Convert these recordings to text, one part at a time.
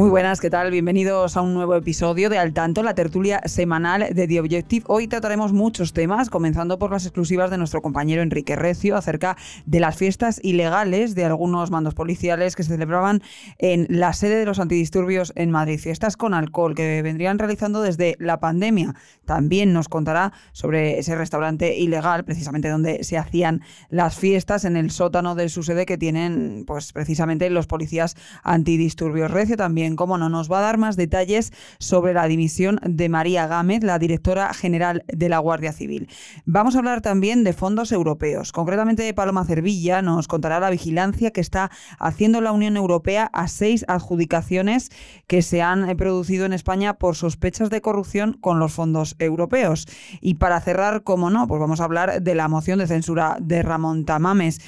Muy buenas, ¿qué tal? Bienvenidos a un nuevo episodio de Al Tanto, la tertulia semanal de The Objective. Hoy trataremos muchos temas, comenzando por las exclusivas de nuestro compañero Enrique Recio acerca de las fiestas ilegales de algunos mandos policiales que se celebraban en la sede de los antidisturbios en Madrid. Fiestas con alcohol que vendrían realizando desde la pandemia. También nos contará sobre ese restaurante ilegal, precisamente donde se hacían las fiestas en el sótano de su sede que tienen, pues precisamente los policías antidisturbios. Recio también cómo no, nos va a dar más detalles sobre la dimisión de María Gámez, la directora general de la Guardia Civil. Vamos a hablar también de fondos europeos. Concretamente, Paloma Cervilla nos contará la vigilancia que está haciendo la Unión Europea a seis adjudicaciones que se han eh, producido en España por sospechas de corrupción con los fondos europeos. Y para cerrar, como no, pues vamos a hablar de la moción de censura de Ramón Tamames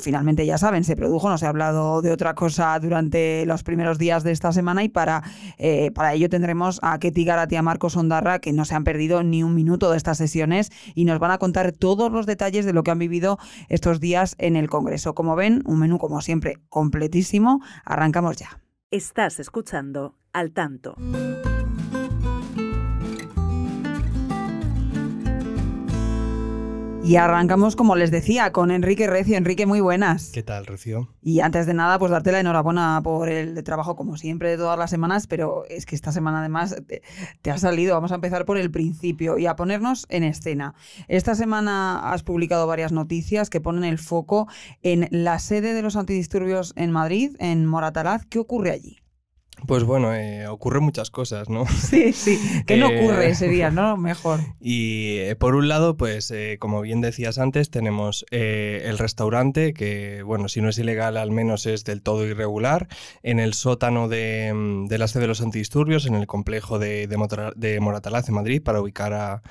finalmente ya saben, se produjo, no se ha hablado de otra cosa durante los primeros días de esta semana y para, eh, para ello tendremos a Ketty Garat y a Marcos Ondarra que no se han perdido ni un minuto de estas sesiones y nos van a contar todos los detalles de lo que han vivido estos días en el Congreso. Como ven, un menú como siempre completísimo. Arrancamos ya. Estás escuchando al tanto. Y arrancamos, como les decía, con Enrique Recio. Enrique, muy buenas. ¿Qué tal, Recio? Y antes de nada, pues darte la enhorabuena por el trabajo, como siempre, de todas las semanas, pero es que esta semana además te, ha salido. Vamos a empezar por el principio y a ponernos en escena. Esta semana has publicado varias noticias que ponen el foco en la sede de los antidisturbios en Madrid, en Moratalaz. ¿Qué ocurre allí? Pues bueno, eh, ocurren muchas cosas, ¿no? Sí, sí. ¿Qué no ocurre ese día, no? Mejor. Y eh, por un lado, pues eh, como bien decías antes, tenemos el restaurante, que bueno, si no es ilegal, al menos es del todo irregular, en el sótano de, de la sede de los antidisturbios, en el complejo de, de, de Moratalaz, en Madrid, para ubicar a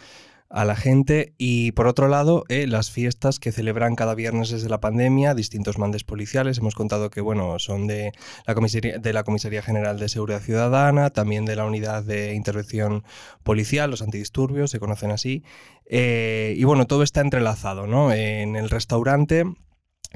a la gente. Y por otro lado eh, las fiestas que celebran cada viernes desde la pandemia distintos mandes policiales. Hemos contado que bueno son de la comisaría de la comisaría general de seguridad ciudadana también de la unidad de intervención policial los antidisturbios se conocen así. Eh, y bueno todo está entrelazado no en el restaurante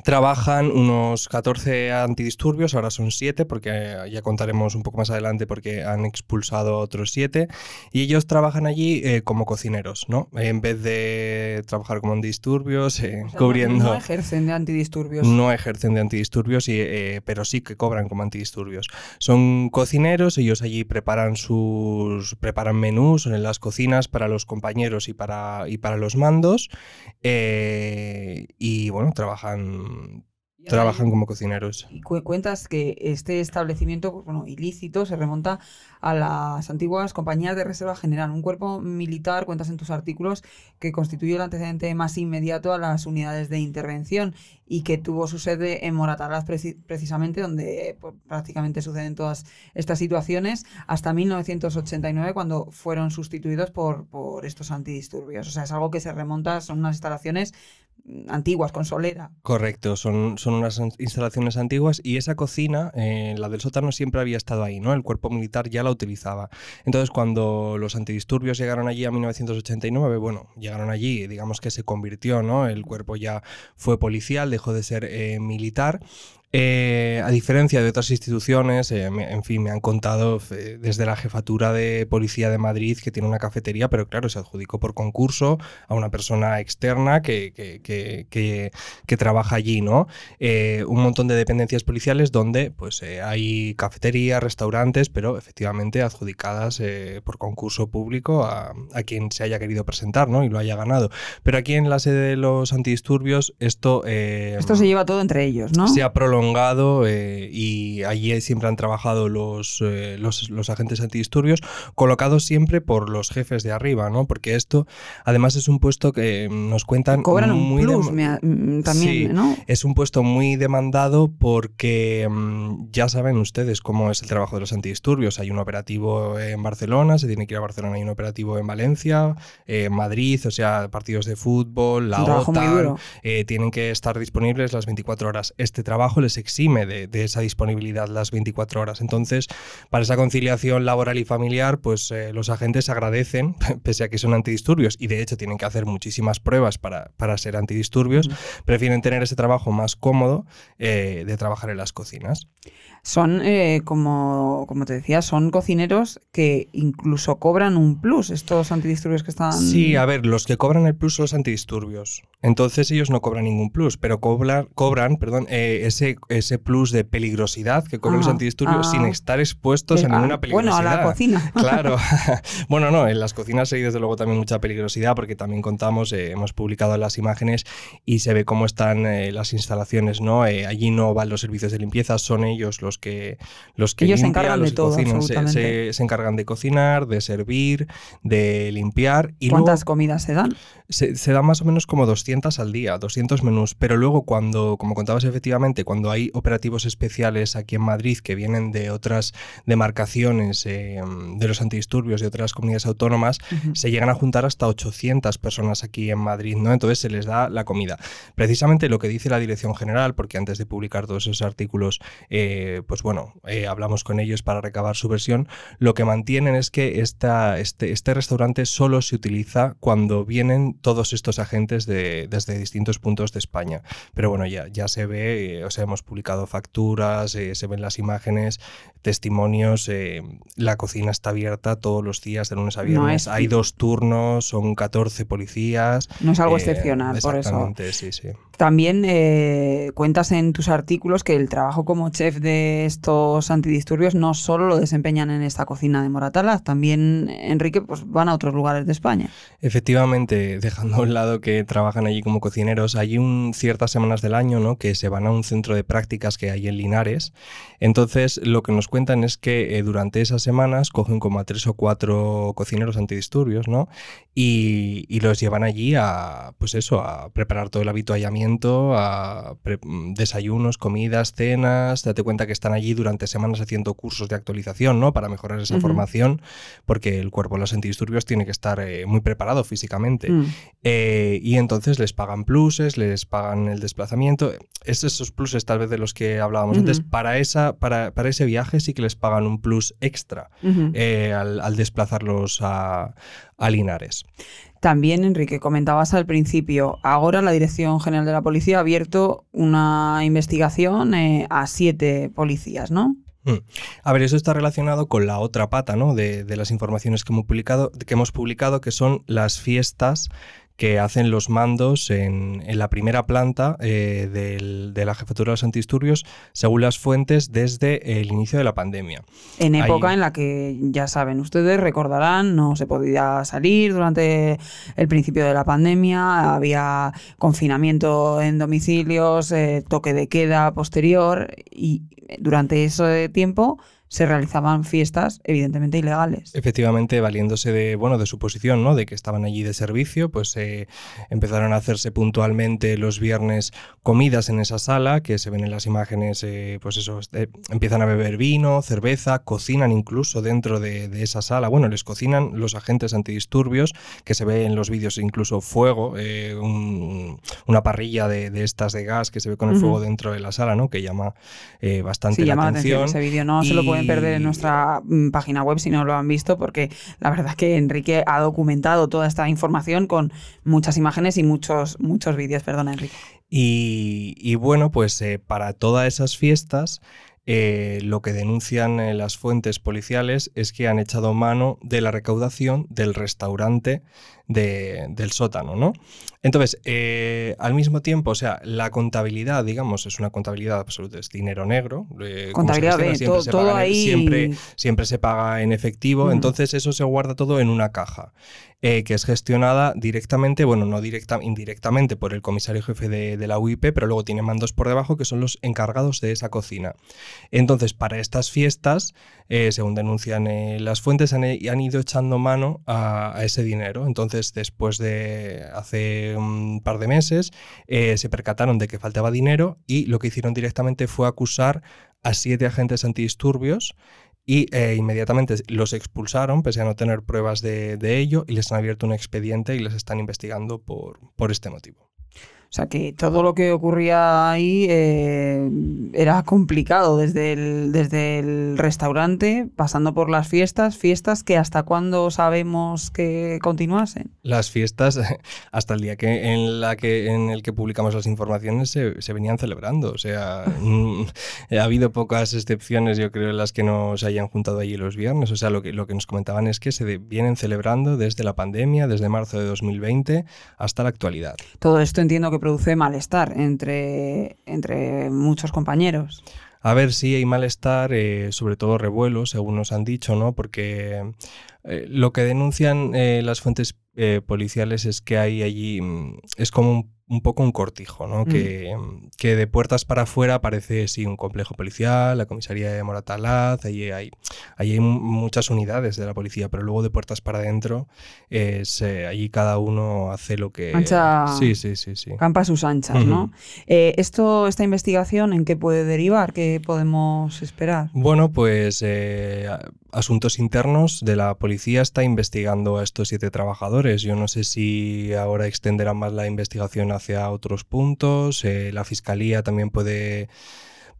Trabajan unos 14 antidisturbios, ahora son 7, porque ya contaremos un poco más adelante porque han expulsado otros 7, y ellos trabajan allí eh, como cocineros, ¿no? En vez de trabajar como antidisturbios, eh, cubriendo... No, ejercen de antidisturbios. No ejercen de antidisturbios, y, eh, pero sí que cobran como antidisturbios. Son cocineros, ellos allí preparan sus preparan menús en las cocinas para los compañeros y para, y para los mandos, y bueno, trabajan trabajan como cocineros. Y cuentas que este establecimiento bueno, ilícito se remonta a las antiguas compañías de reserva general, un cuerpo militar, cuentas en tus artículos, que constituye el antecedente más inmediato a las unidades de intervención y que tuvo su sede en Moratalaz precisamente, donde pues, prácticamente suceden todas estas situaciones, hasta 1989 cuando fueron sustituidos por, por estos antidisturbios. O sea, es algo que se remonta, son unas instalaciones antiguas, con solera. Correcto, son, son unas instalaciones antiguas y esa cocina, eh, la del sótano, siempre había estado ahí, ¿no? El cuerpo militar ya la utilizaba. Entonces, cuando los antidisturbios llegaron allí a 1989, bueno, llegaron allí, digamos que se convirtió, ¿no? El cuerpo ya fue policial, dejó de ser eh, militar eh, a diferencia de otras instituciones, eh, en fin, me han contado eh, desde la jefatura de policía de Madrid que tiene una cafetería, pero claro, se adjudicó por concurso a una persona externa que, que, trabaja allí, ¿no? un montón de dependencias policiales donde pues hay cafeterías, restaurantes, pero efectivamente adjudicadas por concurso público a, a, quien se haya querido presentar, ¿no? Y lo haya ganado. Pero aquí en la sede de los antidisturbios, esto... esto se lleva todo entre ellos, ¿no? Se ha prolongado eh, y allí siempre han trabajado eh, los, los, agentes antidisturbios, colocados siempre por los jefes de arriba, ¿no? Porque esto, además, es un puesto que nos cuentan. Cobran un plus mm, también, ¿no? Es un puesto muy demandado porque mm, ya saben ustedes cómo es el trabajo de los antidisturbios. Hay un operativo en Barcelona, se tiene que ir a Barcelona, hay un operativo en Valencia, en Madrid, o sea, partidos de fútbol, la OTAN, eh, tienen que estar disponibles las 24 horas. Este trabajo les exime de, esa disponibilidad las 24 horas. Entonces, para esa conciliación laboral y familiar, pues eh, los agentes agradecen, pese a que son antidisturbios, y de hecho tienen que hacer muchísimas pruebas para, para ser antidisturbios, prefieren tener ese trabajo más cómodo eh, de trabajar en las cocinas. Son, eh, como, como te decía, son cocineros que incluso cobran un plus, estos antidisturbios que están... Sí, a ver, los que cobran el plus son los antidisturbios. Entonces ellos no cobran ningún plus, pero cobran, cobran perdón, eh, ese, ese plus de peligrosidad que cobran los ah, antidisturbios sin ah. estar expuestos a ninguna peligrosidad. Bueno, a la cocina. Claro. bueno, no, en las cocinas hay desde luego también mucha peligrosidad porque también contamos, eh, hemos publicado las imágenes y se ve cómo están eh, las instalaciones, ¿no? allí no van los servicios de limpieza, son ellos los que los que ellos se encargan de todo, se, se, encargan de cocinar, de servir, de limpiar y ¿Cuántas comidas se dan? Se, se dan más o menos como 200 al día, 200 menús, pero luego cuando, como contabas efectivamente, cuando hay operativos especiales aquí en Madrid que vienen de otras demarcaciones eh, de los antidisturbios de otras comunidades autónomas, se llegan a juntar hasta 800 personas aquí en Madrid, ¿no? Entonces se les da la comida. Precisamente lo que dice la Dirección General, porque antes de publicar todos esos artículos, eh, pues bueno, eh, hablamos con ellos para recabar su versión, lo que mantienen es que esta, este, este restaurante solo se utiliza cuando vienen todos estos agentes de desde distintos puntos de España. Pero bueno, ya, ya se ve, eh, o sea, hemos publicado facturas, eh, se ven las imágenes, testimonios, eh, la cocina está abierta todos los días de lunes a viernes. Hay dos turnos, son 14 policías. No es algo excepcional, por eso. Sí, sí. También cuentas en tus artículos que el trabajo como chef de estos antidisturbios no solo lo desempeñan en esta cocina de Moratalaz, también, Enrique, pues van a otros lugares de España. Efectivamente, dejando a un lado que trabajan allí como cocineros, hay un, ciertas semanas del año ¿no? que se van a un centro de prácticas que hay en Linares. Entonces, lo que nos cuentan es que eh, durante esas semanas cogen como a tres o cuatro cocineros antidisturbios, ¿no? Y, y, los llevan allí a, pues eso, a preparar todo el habituallamiento, a desayunos, comidas, cenas. Date cuenta que están allí durante semanas haciendo cursos de actualización, ¿no? Para mejorar esa formación, porque el cuerpo de los antidisturbios tiene que estar eh, muy preparado físicamente. Mm. Eh, y entonces les pagan pluses, les pagan el desplazamiento. Es esos pluses tal vez de los que hablábamos antes. Para, esa, para, para, ese viaje sí que les pagan un plus extra eh, al, desplazarlos a, Linares. También, Enrique, comentabas al principio, ahora la Dirección General de la Policía ha abierto una investigación eh, a siete policías, ¿no? Mm. A ver, eso está relacionado con la otra pata ¿no? de, de las informaciones que hemos, publicado, que hemos publicado, que son las fiestas que hacen los mandos en, la primera planta eh, de la jefatura de los antidisturbios, según las fuentes, desde el inicio de la pandemia. En época en la que, ya saben ustedes, recordarán, no se podía salir durante el principio de la pandemia, había confinamiento en domicilios, eh, toque de queda posterior y durante ese tiempo se realizaban fiestas evidentemente ilegales. Efectivamente, valiéndose de, bueno, de su posición, ¿no? De que estaban allí de servicio, pues eh, empezaron a hacerse puntualmente los viernes comidas en esa sala, que se ven en las imágenes, eh, pues eso, eh, empiezan a beber vino, cerveza, cocinan incluso dentro de, esa sala. Bueno, les cocinan los agentes antidisturbios, que se ve en los vídeos incluso fuego, una parrilla de, estas de gas que se ve con el fuego dentro de la sala, ¿no? Que llama bastante la, atención. Ese vídeo no se lo pueden perder en nuestra mm, página web si no lo han visto, porque la verdad es que Enrique ha documentado toda esta información con muchas imágenes y muchos, muchos vídeos. Perdona, Enrique. Y, bueno, pues eh, para todas esas fiestas eh, lo que denuncian eh, las fuentes policiales es que han echado mano de la recaudación del restaurante del sótano, ¿no? Entonces, eh, al mismo tiempo, o sea, la contabilidad, digamos, es una contabilidad absoluta, es dinero negro. contabilidad de siempre, se todo ahí... siempre, siempre, se paga en efectivo, entonces eso se guarda todo en una caja. que es gestionada directamente, bueno, no directa, indirectamente por el comisario jefe de, la UIP, pero luego tiene mandos por debajo que son los encargados de esa cocina. Entonces, para estas fiestas, eh, según denuncian eh, las fuentes, han, han, ido echando mano a, ese dinero. Entonces, después de hace un par de meses, eh, se percataron de que faltaba dinero y lo que hicieron directamente fue acusar a siete agentes antidisturbios y inmediatamente los expulsaron, pese a no tener pruebas de, ello, y les han abierto un expediente y les están investigando por, por este motivo. O sea que todo lo que ocurría ahí eh, era complicado, desde el, desde el restaurante, pasando por las fiestas, fiestas que hasta cuándo sabemos que continuasen. Las fiestas, hasta el día que en, la que, en el que publicamos las informaciones, se, se venían celebrando. O sea, mm, ha habido pocas excepciones, yo creo, en las que no se hayan juntado allí los viernes. O sea, lo que, lo que nos comentaban es que se vienen celebrando desde la pandemia, desde marzo de 2020 hasta la actualidad. Todo esto entiendo que produce malestar entre, entre muchos compañeros. A ver si hay malestar, eh, sobre todo revuelo, según nos han dicho, ¿no? Porque eh, lo que denuncian eh, las fuentes policiales es que hay allí, mm, es como un un poco un cortijo, ¿no? Que, que, de puertas para afuera parece sí un complejo policial, la comisaría de Moratalaz, allí hay, hay muchas unidades de la policía, pero luego de puertas para adentro, es, eh, allí cada uno hace lo que... Ancha, sí, sí, sí, sí. Campa sus anchas, ¿no? Eh, esto, ¿Esta investigación en qué puede derivar? ¿Qué podemos esperar? Bueno, pues eh, Asuntos Internos de la policía está investigando a estos siete trabajadores. Yo no sé si ahora extenderán más la investigación hacia otros puntos. Eh, la fiscalía también puede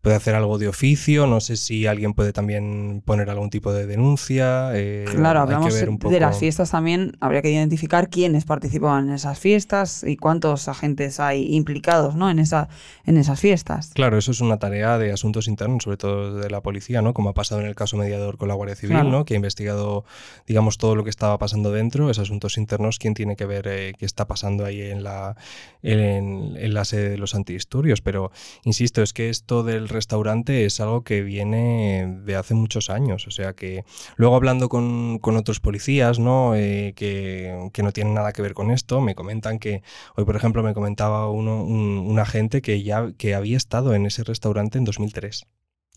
puede hacer algo de oficio, no sé si alguien puede también poner algún tipo de denuncia. Eh, claro, hablamos de las fiestas también, habría que identificar quiénes participaban en esas fiestas y cuántos agentes hay implicados ¿no? en, esa, en esas fiestas. Claro, eso es una tarea de asuntos internos, sobre todo de la policía, ¿no? como ha pasado en el caso mediador con la Guardia Civil, ¿no? que ha investigado digamos, todo lo que estaba pasando dentro, es asuntos internos, quién tiene que ver eh, qué está pasando ahí en la, en, en la sede de los antidisturbios. Pero, insisto, es que esto del restaurante es algo que viene de hace muchos años. O sea que luego hablando con, otros policías, ¿no? Eh, que, no tienen nada que ver con esto, me comentan que hoy, por ejemplo, me comentaba uno, un, agente que ya que había estado en ese restaurante en 2003.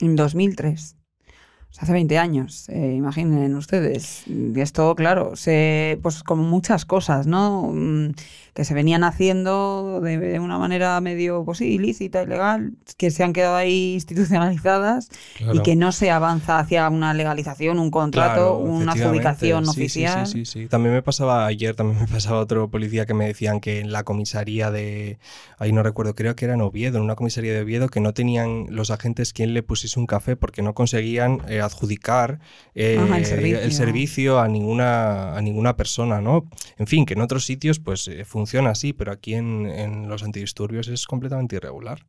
En 2003 hace 20 años, eh, imaginen ustedes. Y esto, claro, se, pues como muchas cosas, ¿no? Que se venían haciendo de, una manera medio, pues sí, ilícita, ilegal, que se han quedado ahí institucionalizadas y que no se avanza hacia una legalización, un contrato, una adjudicación oficial. Sí, sí, sí, También me pasaba ayer, también me pasaba otro policía que me decían que en la comisaría de, ahí no recuerdo, creo que era en Oviedo, en una comisaría de Oviedo, que no tenían los agentes quien le pusiese un café porque no conseguían eh, adjudicar eh, el, servicio. a ninguna, a ninguna persona, ¿no? En fin, que en otros sitios pues eh, funciona así, pero aquí en, en los antidisturbios es completamente irregular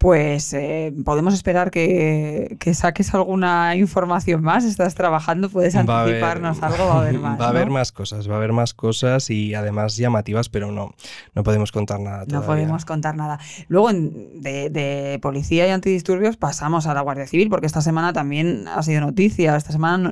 pues eh, podemos esperar que, saques alguna información más. Estás trabajando, puedes anticiparnos algo, va a haber más. Va a haber más cosas, va a haber más cosas y además llamativas, pero no, no podemos contar nada. No podemos contar nada. Luego, de, policía y antidisturbios pasamos a la Guardia Civil, porque esta semana también ha sido noticia. Esta semana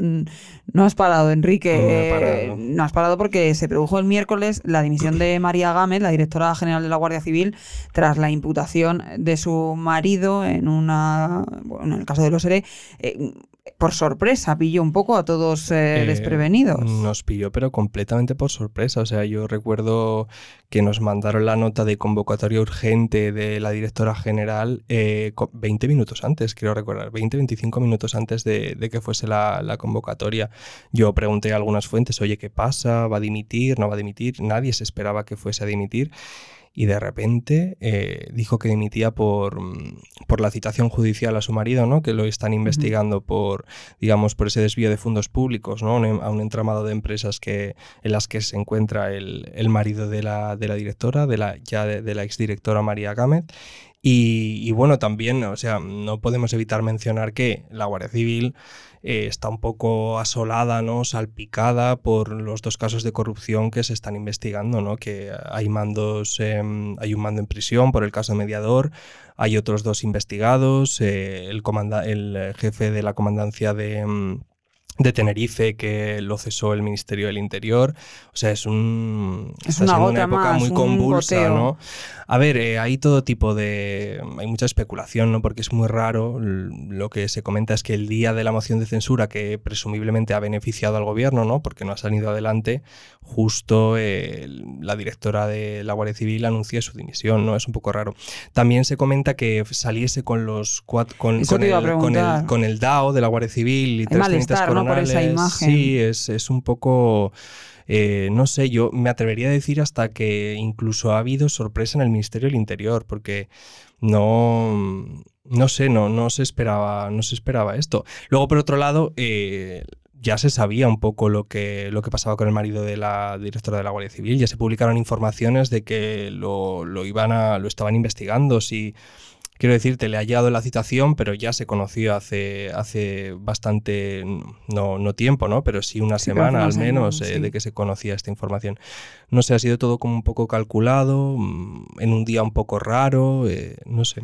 no, has parado, Enrique. No, has parado porque se produjo el miércoles la dimisión de María Gámez, la directora general de la Guardia Civil, tras la imputación de su marido en una, bueno, en el caso de los ERE, eh, por sorpresa, pilló un poco a todos eh, eh, desprevenidos. Nos pilló, pero completamente por sorpresa. O sea, yo recuerdo que nos mandaron la nota de convocatoria urgente de la directora general 20 minutos antes, quiero recordar, 20, 25 minutos antes de, que fuese la, la, convocatoria. Yo pregunté a algunas fuentes, oye, ¿qué pasa? ¿Va a dimitir? ¿No va a dimitir? Nadie se esperaba que fuese a dimitir y de repente eh, dijo que dimitía por, mm, por, la citación judicial a su marido, ¿no? que lo están investigando por, digamos, por ese desvío de fondos públicos ¿no? a un entramado de empresas que, en las que se encuentra el, el marido de la, de la, directora, de la, ya de, de la exdirectora María Gámez. Y, bueno, también, o sea, no podemos evitar mencionar que la Guardia Civil eh, está un poco asolada, ¿no? salpicada por los dos casos de corrupción que se están investigando, ¿no? que hay mandos, hay un mando en prisión por el caso mediador, hay otros dos investigados, eh, el, el jefe de la comandancia de em, de Tenerife que lo cesó el Ministerio del Interior. O sea, es un es una, época muy convulsa, ¿no? A ver, eh, hay todo tipo de hay mucha especulación, ¿no? Porque es muy raro. Lo que se comenta es que el día de la moción de censura que presumiblemente ha beneficiado al gobierno, ¿no? Porque no ha salido adelante, justo eh, la directora de la Guardia Civil anuncia su dimisión, ¿no? Es un poco raro. También se comenta que saliese con los con, con, el, con, el, DAO de la Guardia Civil y tres. Por esa imagen. Sí, es, es un poco... Eh, no sé, yo me atrevería a decir hasta que incluso ha habido sorpresa en el Ministerio del Interior, porque no, no sé, no, no, se esperaba, no se esperaba esto. Luego, por otro lado, eh, ya se sabía un poco lo que, lo que pasaba con el marido de la directora de la Guardia Civil, ya se publicaron informaciones de que lo, lo iban a, lo estaban investigando, si quiero decirte, le ha llegado la citación, pero ya se conoció hace, hace bastante, no, no tiempo, ¿no? Pero sí una semana al menos eh, de que se conocía esta información. No sé, ha sido todo como un poco calculado, mm, en un día un poco raro, eh, no sé.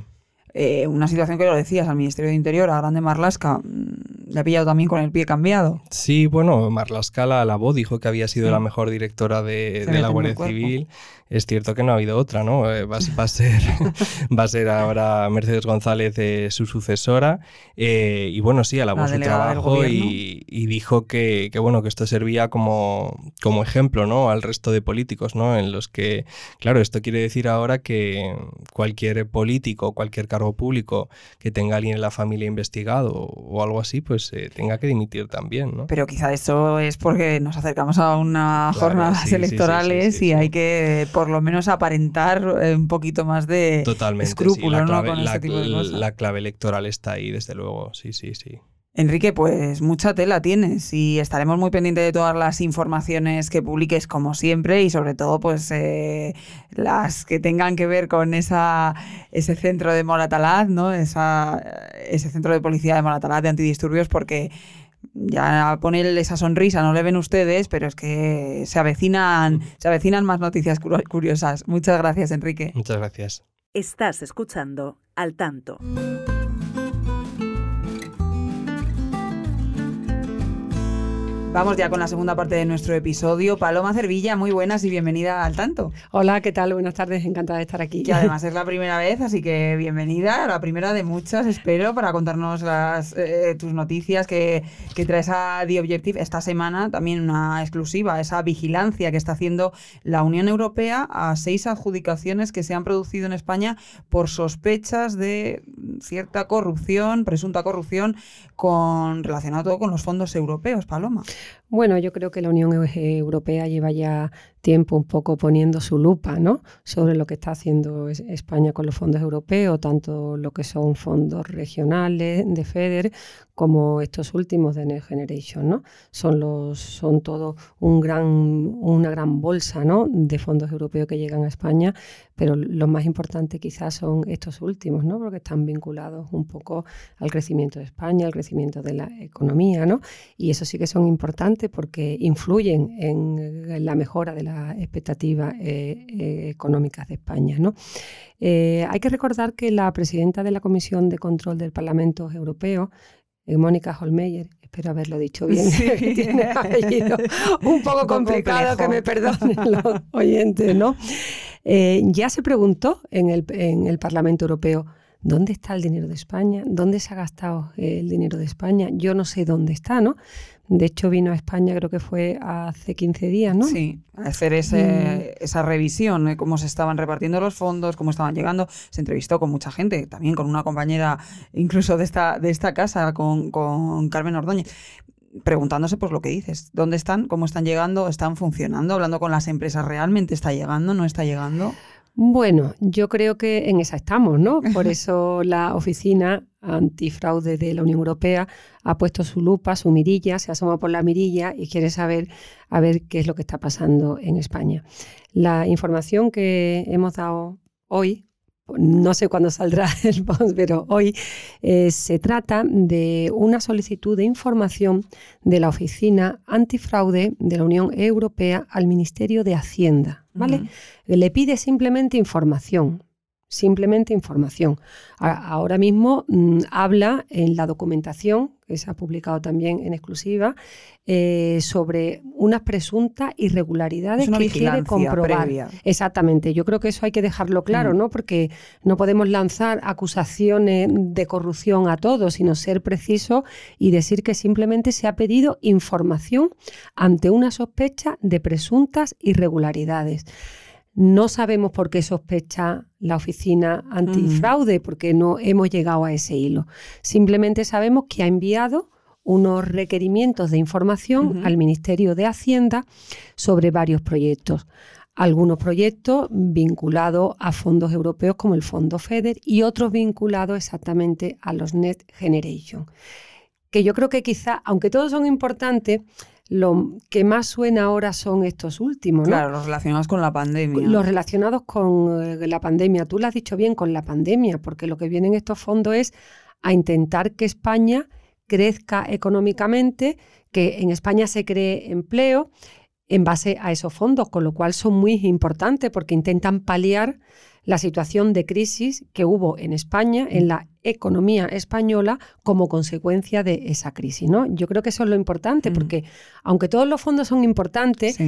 Eh, una situación que lo decías al Ministerio de Interior, a Grande Marlasca, mm, le ha pillado también con el pie cambiado. Sí, bueno, Marlasca la alabó, dijo que había sido la mejor directora de, de la Guardia Civil es cierto que no ha habido otra, ¿no? Eh, va, a, ser, va a ser ahora Mercedes González eh, su sucesora. Eh, y bueno, sí, alabó su trabajo y, dijo que, bueno, que esto servía como, como ejemplo, ¿no? Al resto de políticos, ¿no? En los que, claro, esto quiere decir ahora que cualquier político, cualquier cargo público que tenga alguien en la familia investigado o, algo así, pues tenga que dimitir también, ¿no? Pero quizá eso es porque nos acercamos a unas jornadas electorales y hay que por lo menos aparentar eh, un poquito más de Totalmente, escrúpulo la clave, ¿no? Con La clave electoral está ahí, desde luego, sí, sí, sí. Enrique, pues mucha tela tienes y estaremos muy pendientes de todas las informaciones que publiques como siempre y sobre todo pues eh, las que tengan que ver con esa, ese centro de Moratalaz, ¿no? Esa, ese centro de policía de Moratalaz de antidisturbios porque ya ponerle esa sonrisa, no le ven ustedes, pero es que se avecinan, se avecinan más noticias curiosas. Muchas gracias, Enrique. Muchas gracias. Estás escuchando al tanto. Vamos ya con la segunda parte de nuestro episodio. Paloma Cervilla, muy buenas y bienvenida al tanto. Hola, ¿qué tal? Buenas tardes, encantada de estar aquí. Y además es la primera vez, así que bienvenida, la primera de muchas, espero, para contarnos las, eh, tus noticias que, que, traes a The Objective esta semana. También una exclusiva, esa vigilancia que está haciendo la Unión Europea a seis adjudicaciones que se han producido en España por sospechas de cierta corrupción, presunta corrupción, con relacionado todo con los fondos europeos, Paloma. Bueno, yo creo que la Unión Europea lleva ya tiempo un poco poniendo su lupa ¿no? sobre lo que está haciendo España con los fondos europeos, tanto lo que son fondos regionales de FEDER como estos últimos de Next Generation. ¿no? Son, los, son todo un gran, una gran bolsa ¿no? de fondos europeos que llegan a España, pero lo más importante quizás son estos últimos, ¿no? porque están vinculados un poco al crecimiento de España, al crecimiento de la economía, ¿no? y eso sí que son importantes porque influyen en la mejora de la expectativas eh, eh, económicas de España. ¿no? Eh, hay que recordar que la presidenta de la Comisión de Control del Parlamento Europeo, Mónica Holmeyer, espero haberlo dicho bien, tiene apellido un poco complicado, que me perdonen los oyentes, ¿no? ya se preguntó en el, en el Parlamento Europeo, ¿dónde está el dinero de España? ¿Dónde se ha gastado el dinero de España? Yo no sé dónde está, ¿no? De hecho, vino a España, creo que fue hace 15 días, ¿no? Sí, a hacer ese, mm. esa revisión, de cómo se estaban repartiendo los fondos, cómo estaban llegando. Se entrevistó con mucha gente, también con una compañera incluso de esta, de esta casa, con, con Carmen Ordóñez preguntándose pues lo que dices, ¿dónde están? ¿Cómo están llegando? ¿Están funcionando? ¿Hablando con las empresas realmente? ¿Está llegando? ¿No está llegando? Bueno, yo creo que en esa estamos, ¿no? Por eso la oficina antifraude de la Unión Europea ha puesto su lupa, su mirilla, se asoma por la mirilla y quiere saber a ver qué es lo que está pasando en España. La información que hemos dado hoy no sé cuándo saldrá el post, pero hoy eh, se trata de una solicitud de información de la Oficina Antifraude de la Unión Europea al Ministerio de Hacienda. ¿vale? Le pide simplemente información simplemente información. Ahora mismo mm, habla en la documentación, que se ha publicado también en exclusiva, eh, sobre unas presuntas irregularidades que quiere comprobar. Exactamente, yo creo que eso hay que dejarlo claro, mm. ¿no? Porque no podemos lanzar acusaciones de corrupción a todos, sino ser preciso y decir que simplemente se ha pedido información ante una sospecha de presuntas irregularidades. No sabemos por qué sospecha la oficina antifraude, porque no hemos llegado a ese hilo. Simplemente sabemos que ha enviado unos requerimientos de información al Ministerio de Hacienda sobre varios proyectos algunos proyectos vinculados a fondos europeos como el Fondo FEDER y otros vinculados exactamente a los Net Generation. Que yo creo que quizá, aunque todos son importantes, lo que más suena ahora son estos últimos. Claro, los relacionados con la pandemia. Los relacionados con eh, la pandemia. Tú lo has dicho bien, con la pandemia, porque lo que vienen estos fondos es a intentar que España crezca económicamente, que en España se cree empleo en base a esos fondos, con lo cual son muy importantes porque intentan paliar la situación de crisis que hubo en España, en la economía española, como consecuencia de esa crisis. ¿no? Yo creo que eso es lo importante, mm. porque aunque todos los fondos son importantes,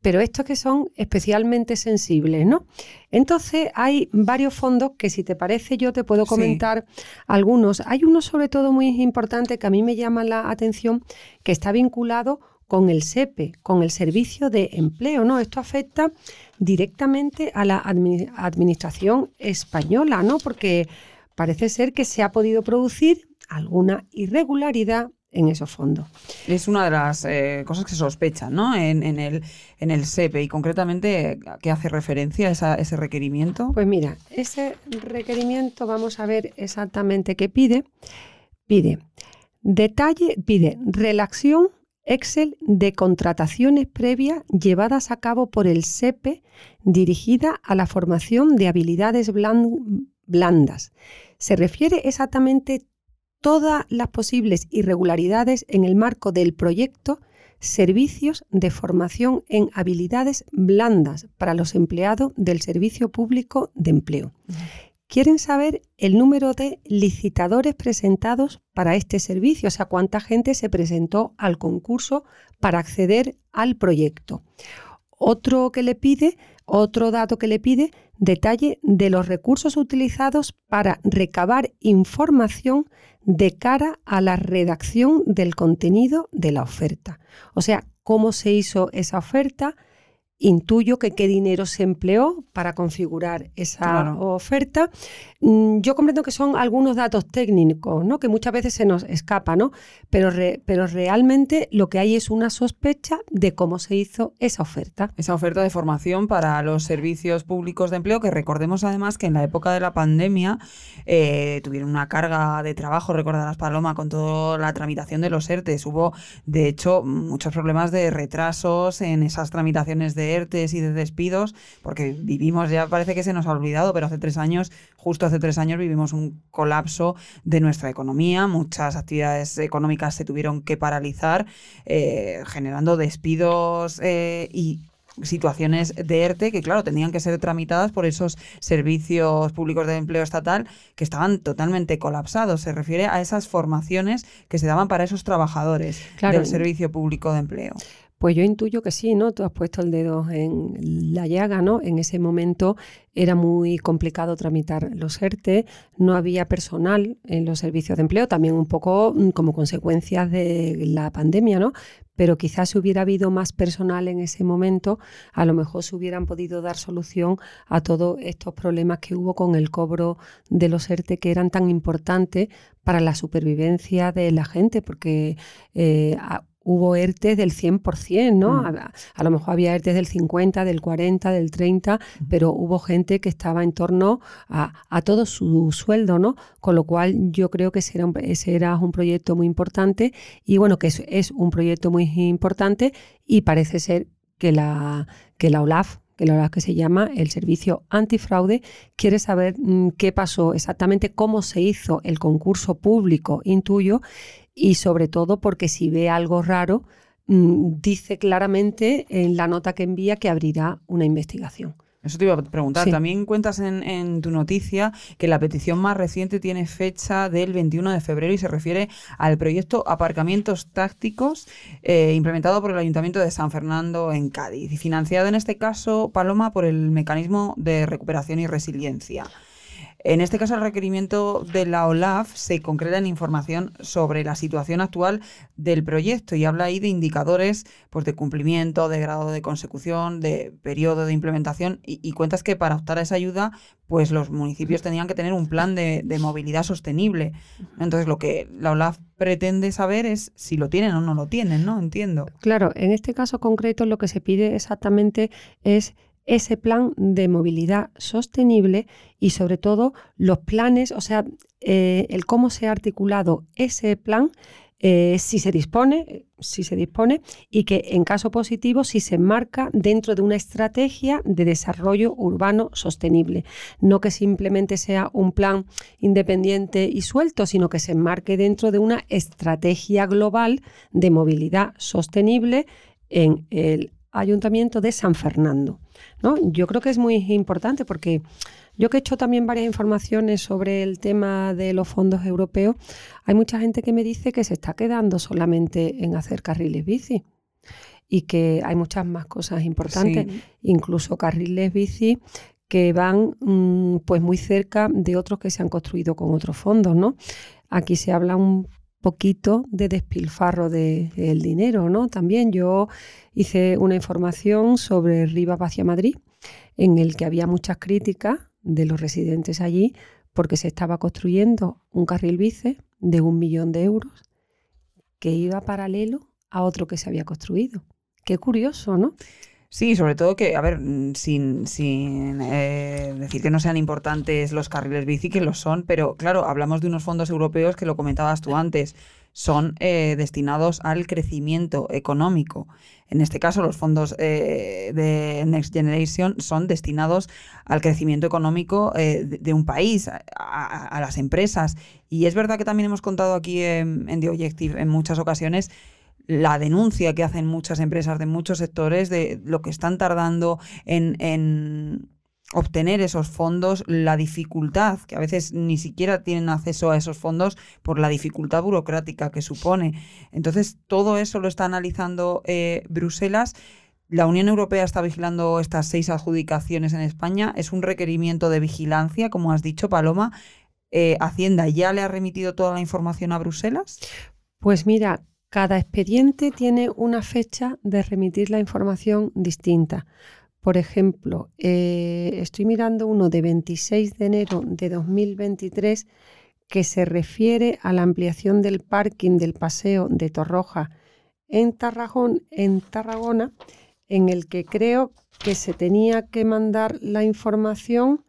pero estos que son especialmente sensibles. ¿no? Entonces, hay varios fondos que, si te parece, yo te puedo comentar algunos. Hay uno sobre todo muy importante que a mí me llama la atención, que está vinculado con el SEPE, con el Servicio de Empleo. ¿no? Esto afecta directamente a la administración española, ¿no? porque parece ser que se ha podido producir alguna irregularidad en esos fondos. Es una de las eh, cosas que se sospechan ¿no? en, el, en el SEPE y concretamente ¿a qué hace referencia esa, ese requerimiento? Pues mira, ese requerimiento vamos a ver exactamente qué pide. Pide detalle, pide relación Excel de contrataciones previas llevadas a cabo por el SEPE dirigida a la formación de habilidades blandas. Se refiere exactamente todas las posibles irregularidades en el marco del proyecto Servicios de formación en habilidades blandas para los empleados del Servicio Público de Empleo quieren saber el número de licitadores presentados para este servicio, o sea, cuánta gente se presentó al concurso para acceder al proyecto. Otro que le pide, otro dato que le pide, detalle de los recursos utilizados para recabar información de cara a la redacción del contenido de la oferta. O sea, cómo se hizo esa oferta, intuyo que qué dinero se empleó para configurar esa oferta. Mm, yo comprendo que son algunos datos técnicos, ¿no? que muchas veces se nos escapa, ¿no? pero, pero realmente lo que hay es una sospecha de cómo se hizo esa oferta. Esa oferta de formación para los servicios públicos de empleo, que recordemos además que en la época de la pandemia eh, tuvieron una carga de trabajo, recordarás Paloma, con toda la tramitación de los ERTES. Hubo, de hecho, muchos problemas de retrasos en esas tramitaciones de ERTES y de despidos, porque vivimos, ya parece que se nos ha olvidado, pero hace tres años, justo hace tres años, vivimos un colapso de nuestra economía. Muchas actividades económicas se tuvieron que paralizar, eh, generando despidos eh, y situaciones de ERTE que, claro, tenían que ser tramitadas por esos servicios públicos de empleo estatal que estaban totalmente colapsados. Se refiere a esas formaciones que se daban para esos trabajadores del servicio público de empleo. Pues yo intuyo que sí, ¿no? Tú has puesto el dedo en la llaga, ¿no? En ese momento era muy complicado tramitar los ERTE, no había personal en los servicios de empleo, también un poco mm, como consecuencia de la pandemia, ¿no? Pero quizás si hubiera habido más personal en ese momento, a lo mejor se hubieran podido dar solución a todos estos problemas que hubo con el cobro de los ERTE que eran tan importantes para la supervivencia de la gente, porque eh, hubo ERTE del 100%, ¿no? Mm. A, lo mejor había ERTE del 50, del 40, del 30, pero hubo gente que estaba en torno a, todo su sueldo, ¿no? Con lo cual yo creo que ese era un, ese era un proyecto muy importante y bueno, que es, un proyecto muy importante y parece ser que la, que la OLAF, que la OLAF que se llama el Servicio Antifraude, quiere saber mm, qué pasó exactamente, cómo se hizo el concurso público, intuyo, y sobre todo porque si ve algo raro, mm, dice claramente en la nota que envía que abrirá una investigación. Eso te iba a preguntar. También cuentas en, tu noticia que la petición más reciente tiene fecha del 21 de febrero y se refiere al proyecto Aparcamientos Tácticos eh, implementado por el Ayuntamiento de San Fernando en Cádiz y financiado en este caso, Paloma, por el Mecanismo de Recuperación y Resiliencia. En este caso, el requerimiento de la OLAF se concreta en información sobre la situación actual del proyecto y habla ahí de indicadores pues, de cumplimiento, de grado de consecución, de periodo de implementación y, cuentas que para optar a esa ayuda pues los municipios tenían que tener un plan de, movilidad sostenible. Entonces, lo que la OLAF pretende saber es si lo tienen o no lo tienen, ¿no? Entiendo. Claro, en este caso concreto lo que se pide exactamente es ese plan de movilidad sostenible y sobre todo los planes, o sea, eh, el cómo se ha articulado ese plan, eh, si se dispone, si se dispone, y que en caso positivo, si se enmarca dentro de una estrategia de desarrollo urbano sostenible. No que simplemente sea un plan independiente y suelto, sino que se enmarque dentro de una estrategia global de movilidad sostenible en el Ayuntamiento de San Fernando. ¿no? Yo creo que es muy importante porque yo que he hecho también varias informaciones sobre el tema de los fondos europeos, hay mucha gente que me dice que se está quedando solamente en hacer carriles bici y que hay muchas más cosas importantes, incluso carriles bici que van mm, pues muy cerca de otros que se han construido con otros fondos, ¿no? Aquí se habla un poquito de despilfarro del de, dinero, ¿no? También yo hice una información sobre Rivas hacia Madrid, en el que había muchas críticas de los residentes allí porque se estaba construyendo un carril bici de un millón de euros que iba paralelo a otro que se había construido. Qué curioso, ¿no? Sí, sobre todo que, a ver, mm, sin, sin eh, decir que no sean importantes los carriles bici, que lo son, pero claro, hablamos de unos fondos europeos que lo comentabas tú antes, son eh, destinados al crecimiento económico. En este caso, los fondos eh, de Next Generation son destinados al crecimiento económico de, un país, a, las empresas. Y es verdad que también hemos contado aquí en, en The Objective en muchas ocasiones la denuncia que hacen muchas empresas de muchos sectores de lo que están tardando en, obtener esos fondos, la dificultad, que a veces ni siquiera tienen acceso a esos fondos por la dificultad burocrática que supone. Entonces, todo eso lo está analizando eh, Bruselas. La Unión Europea está vigilando estas seis adjudicaciones en España. Es un requerimiento de vigilancia, como has dicho, Paloma. Eh, ¿Hacienda ya le ha remitido toda la información a Bruselas? Pues mira, cada expediente tiene una fecha de remitir la información distinta. Por ejemplo, eh, estoy mirando uno de 26 de enero de 2023 que se refiere a la ampliación del parking del paseo de Torroja en, Tarragón, en Tarragona, en el que creo que se tenía que mandar la información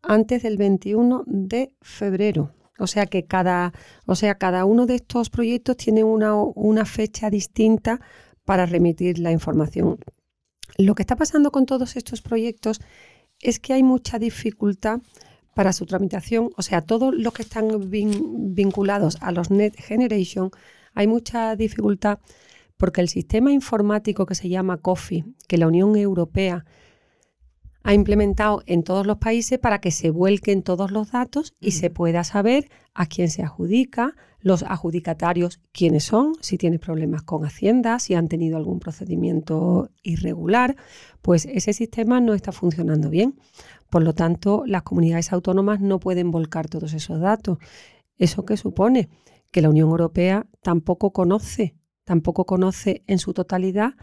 antes del 21 de febrero. O sea que cada, o sea, cada uno de estos proyectos tiene una, una fecha distinta para remitir la información. Lo que está pasando con todos estos proyectos es que hay mucha dificultad para su tramitación, o sea, todos los que están vinculados a los Net Generation, hay mucha dificultad porque el sistema informático que se llama COFI, que la Unión Europea ha implementado en todos los países para que se vuelquen todos los datos y se pueda saber a quién se adjudica, los adjudicatarios quiénes son, si tienen problemas con Hacienda, si han tenido algún procedimiento irregular, pues ese sistema no está funcionando bien. Por lo tanto, las comunidades autónomas no pueden volcar todos esos datos. ¿Eso qué supone? Que la Unión Europea tampoco conoce, tampoco conoce en su totalidad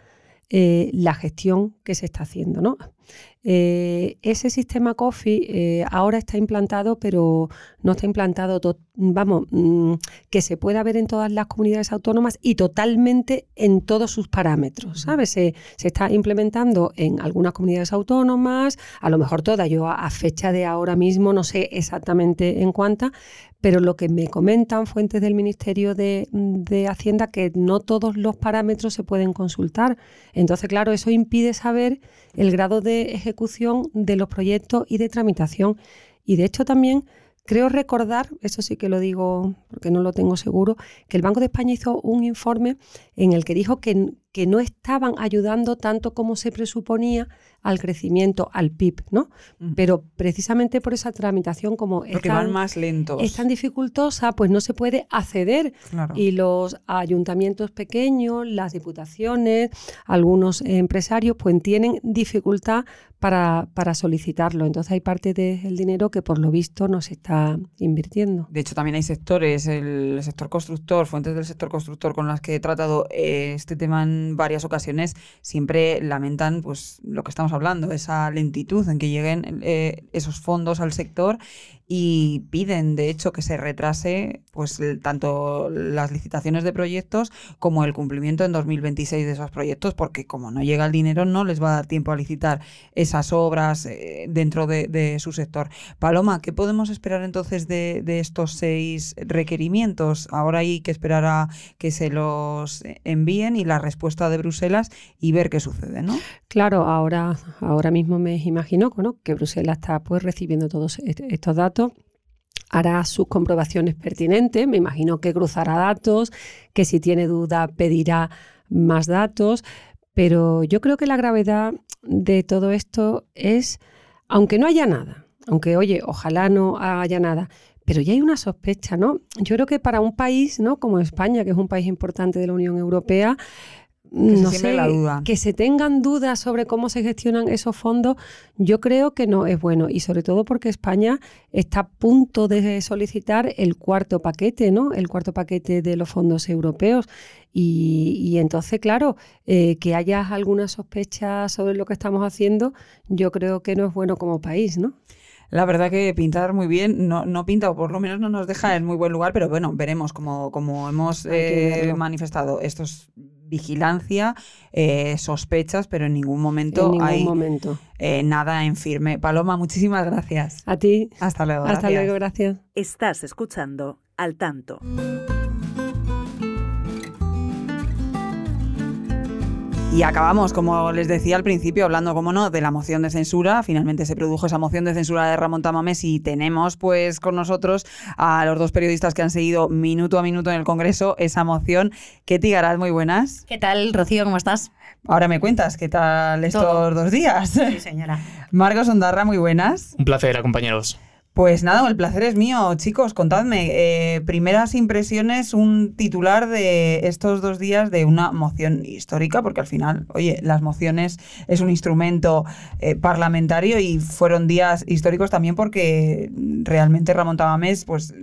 eh, la gestión que se está haciendo. ¿no? Eh, ese sistema COFI eh, ahora está implantado, pero no está implantado, vamos, mm, que se pueda ver en todas las comunidades autónomas y totalmente en todos sus parámetros, ¿sabes? Se, está implementando en algunas comunidades autónomas, a lo mejor todas, yo a, fecha de ahora mismo no sé exactamente en cuánta, pero lo que me comentan fuentes del Ministerio de, de Hacienda que no todos los parámetros se pueden consultar. Entonces, claro, eso impide saber el grado de ejecución de los proyectos y de tramitación. Y de hecho también creo recordar, eso sí que lo digo porque no lo tengo seguro, que el Banco de España hizo un informe en el que dijo que, que no estaban ayudando tanto como se presuponía al crecimiento, al PIB, ¿no? Mm. Pero precisamente por esa tramitación como es tan, van más lentos. es tan dificultosa, pues no se puede acceder Claro. y los ayuntamientos pequeños, las diputaciones, algunos empresarios, pues tienen dificultad para, para solicitarlo. Entonces hay parte del dinero que por lo visto no se está invirtiendo. De hecho, también hay sectores, el sector constructor, fuentes del sector constructor con las que he tratado eh, este tema en varias ocasiones, siempre lamentan pues lo que estamos hablando, esa lentitud en que lleguen eh, esos fondos al sector y piden, de hecho, que se retrase pues tanto las licitaciones de proyectos como el cumplimiento en 2026 de esos proyectos, porque como no llega el dinero, no les va a dar tiempo a licitar esas obras eh, dentro de, su sector. Paloma, ¿qué podemos esperar entonces de, de estos seis requerimientos? Ahora hay que esperar a que se los envíen y la respuesta de Bruselas y ver qué sucede, ¿no? Claro, ahora, ahora mismo me imagino ¿no? que Bruselas está pues recibiendo todos est- estos datos. Hará sus comprobaciones pertinentes, me imagino que cruzará datos, que si tiene duda pedirá más datos, pero yo creo que la gravedad de todo esto es, aunque no haya nada, aunque oye, ojalá no haya nada, pero ya hay una sospecha, ¿no? Yo creo que para un país, ¿no? Como España, que es un país importante de la Unión Europea, no sé, la duda. que se tengan dudas sobre cómo se gestionan esos fondos, yo creo que no es bueno. Y sobre todo porque España está a punto de solicitar el cuarto paquete, ¿no? El cuarto paquete de los fondos europeos. Y, y entonces, claro, eh, que haya alguna sospecha sobre lo que estamos haciendo, yo creo que no es bueno como país, ¿no? La verdad que pintar muy bien, no, no pinta, o por lo menos no nos deja en muy buen lugar, pero bueno, veremos como, como hemos eh, manifestado. Esto es vigilancia, eh, sospechas, pero en ningún momento en ningún hay momento. eh, nada en firme. Paloma, muchísimas gracias. A ti. Hasta luego. Hasta gracias. luego, gracias. Estás escuchando Al Tanto. Y acabamos, como les decía al principio, hablando, como no, de la moción de censura. Finalmente se produjo esa moción de censura de Ramón Tamames y tenemos pues con nosotros a los dos periodistas que han seguido minuto a minuto en el Congreso esa moción. Ketty Garat, muy buenas. ¿Qué tal, Rocío? ¿Cómo estás? Ahora me cuentas qué tal estos Todo. dos días. Sí, señora. Marcos Ondarra, muy buenas. Un placer, compañeros. Pues nada, el placer es mío, chicos. Contadme, eh, primeras impresiones, un titular de estos dos días de una moción histórica, porque al final, oye, las mociones es un instrumento eh, parlamentario y fueron días históricos también porque realmente Ramón Tamames, pues,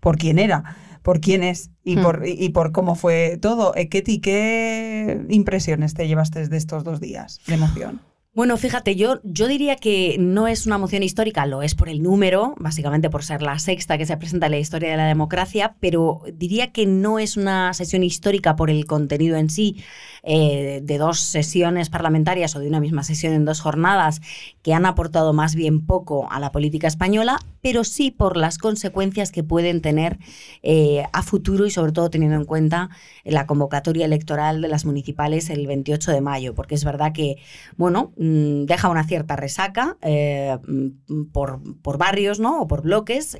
por quién era, por quién es y, Hmm. por, y, y por cómo fue todo. Eh, Ketty, ¿qué impresiones te llevaste de estos dos días de moción? Bueno, fíjate, yo, yo diría que no es una moción histórica, lo es por el número, básicamente por ser la sexta que se presenta en la historia de la democracia, pero diría que no es una sesión histórica por el contenido en sí, eh, de dos sesiones parlamentarias o de una misma sesión en dos jornadas que han aportado más bien poco a la política española, pero sí por las consecuencias que pueden tener eh, a futuro y sobre todo teniendo en cuenta la convocatoria electoral de las municipales el 28 de mayo, porque es verdad que, bueno, mm, deja una cierta resaca eh, mm, por, por barrios, ¿no? O por bloques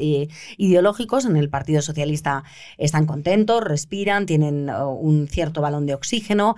ideológicos. En el Partido Socialista están contentos, respiran, tienen un cierto balón de oxígeno.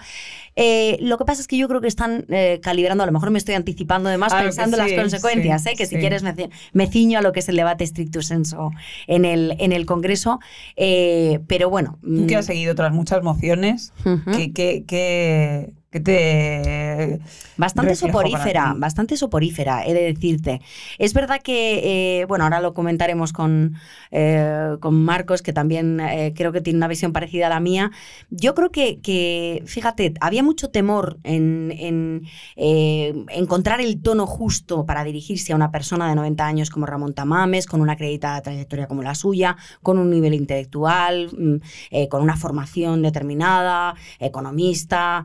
Eh, lo que pasa es que yo creo que están eh, calibrando, a lo mejor me estoy anticipando además Ah, pensando sí, las consecuencias, sí, ¿eh? que si quieres me, ci- me ciño a lo que es el debate stricto senso en el, en el Congreso. Pero bueno. Tú que mm, has seguido otras muchas mociones, ujú. ¿qué, qué, qué- te... Bastante soporífera, bastante soporífera, he de decirte. Es verdad que, eh, bueno, ahora lo comentaremos con, eh, con Marcos, que también eh, creo que tiene una visión parecida a la mía. Yo creo que, que, fíjate, había mucho temor en, en, encontrar el tono justo para dirigirse a una persona de 90 años como Ramón Tamames, con una acreditada trayectoria como la suya, con un nivel intelectual, mm, con una formación determinada, economista,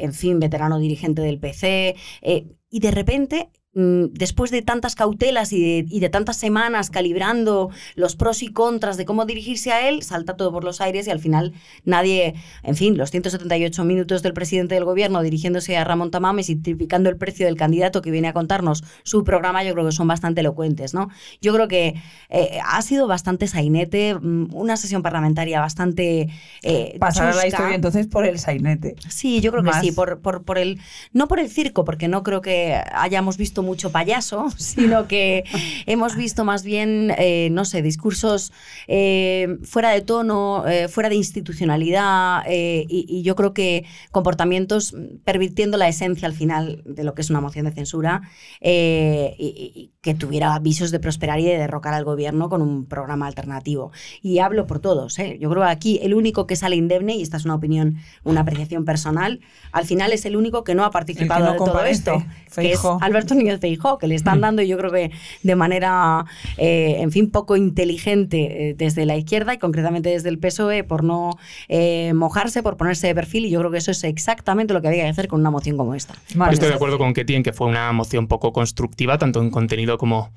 en fin, veterano dirigente del PC, eh, y de repente después de tantas cautelas y de, tantas semanas calibrando los pros y contras de cómo dirigirse a él, salta todo por los aires y al final nadie, en fin, los 178 minutos del presidente del gobierno dirigiéndose a Ramón Tamames y triplicando el precio del candidato que viene a contarnos su programa, yo creo que son bastante elocuentes, ¿no? Yo creo que eh, ha sido bastante sainete, mm, una sesión parlamentaria bastante... Eh, Pasará la historia entonces por el sainete. Sí, yo creo que sí, por, por, por el... No por el circo, porque no creo que hayamos visto mucho payaso, sino que hemos visto más bien, eh, no sé, discursos eh, fuera de tono, eh, fuera de institucionalidad y, yo creo que comportamientos pervirtiendo la esencia al final de lo que es una moción de censura y, que tuviera avisos de prosperar y de derrocar al gobierno con un programa alternativo. Y hablo por todos. Yo creo que aquí el único que sale indemne, y esta es una opinión, una apreciación personal, al final es el único que no ha participado de todo esto, que es Alberto Núñez Feijó, que le están mm. dando, yo creo que de manera, eh, en fin, poco inteligente eh, desde la izquierda y concretamente desde el PSOE por no eh, mojarse, por ponerse de perfil, y yo creo que eso es exactamente lo que había que hacer con una moción como esta. Estoy de acuerdo con Ketty en que fue una moción poco constructiva, tanto en contenido como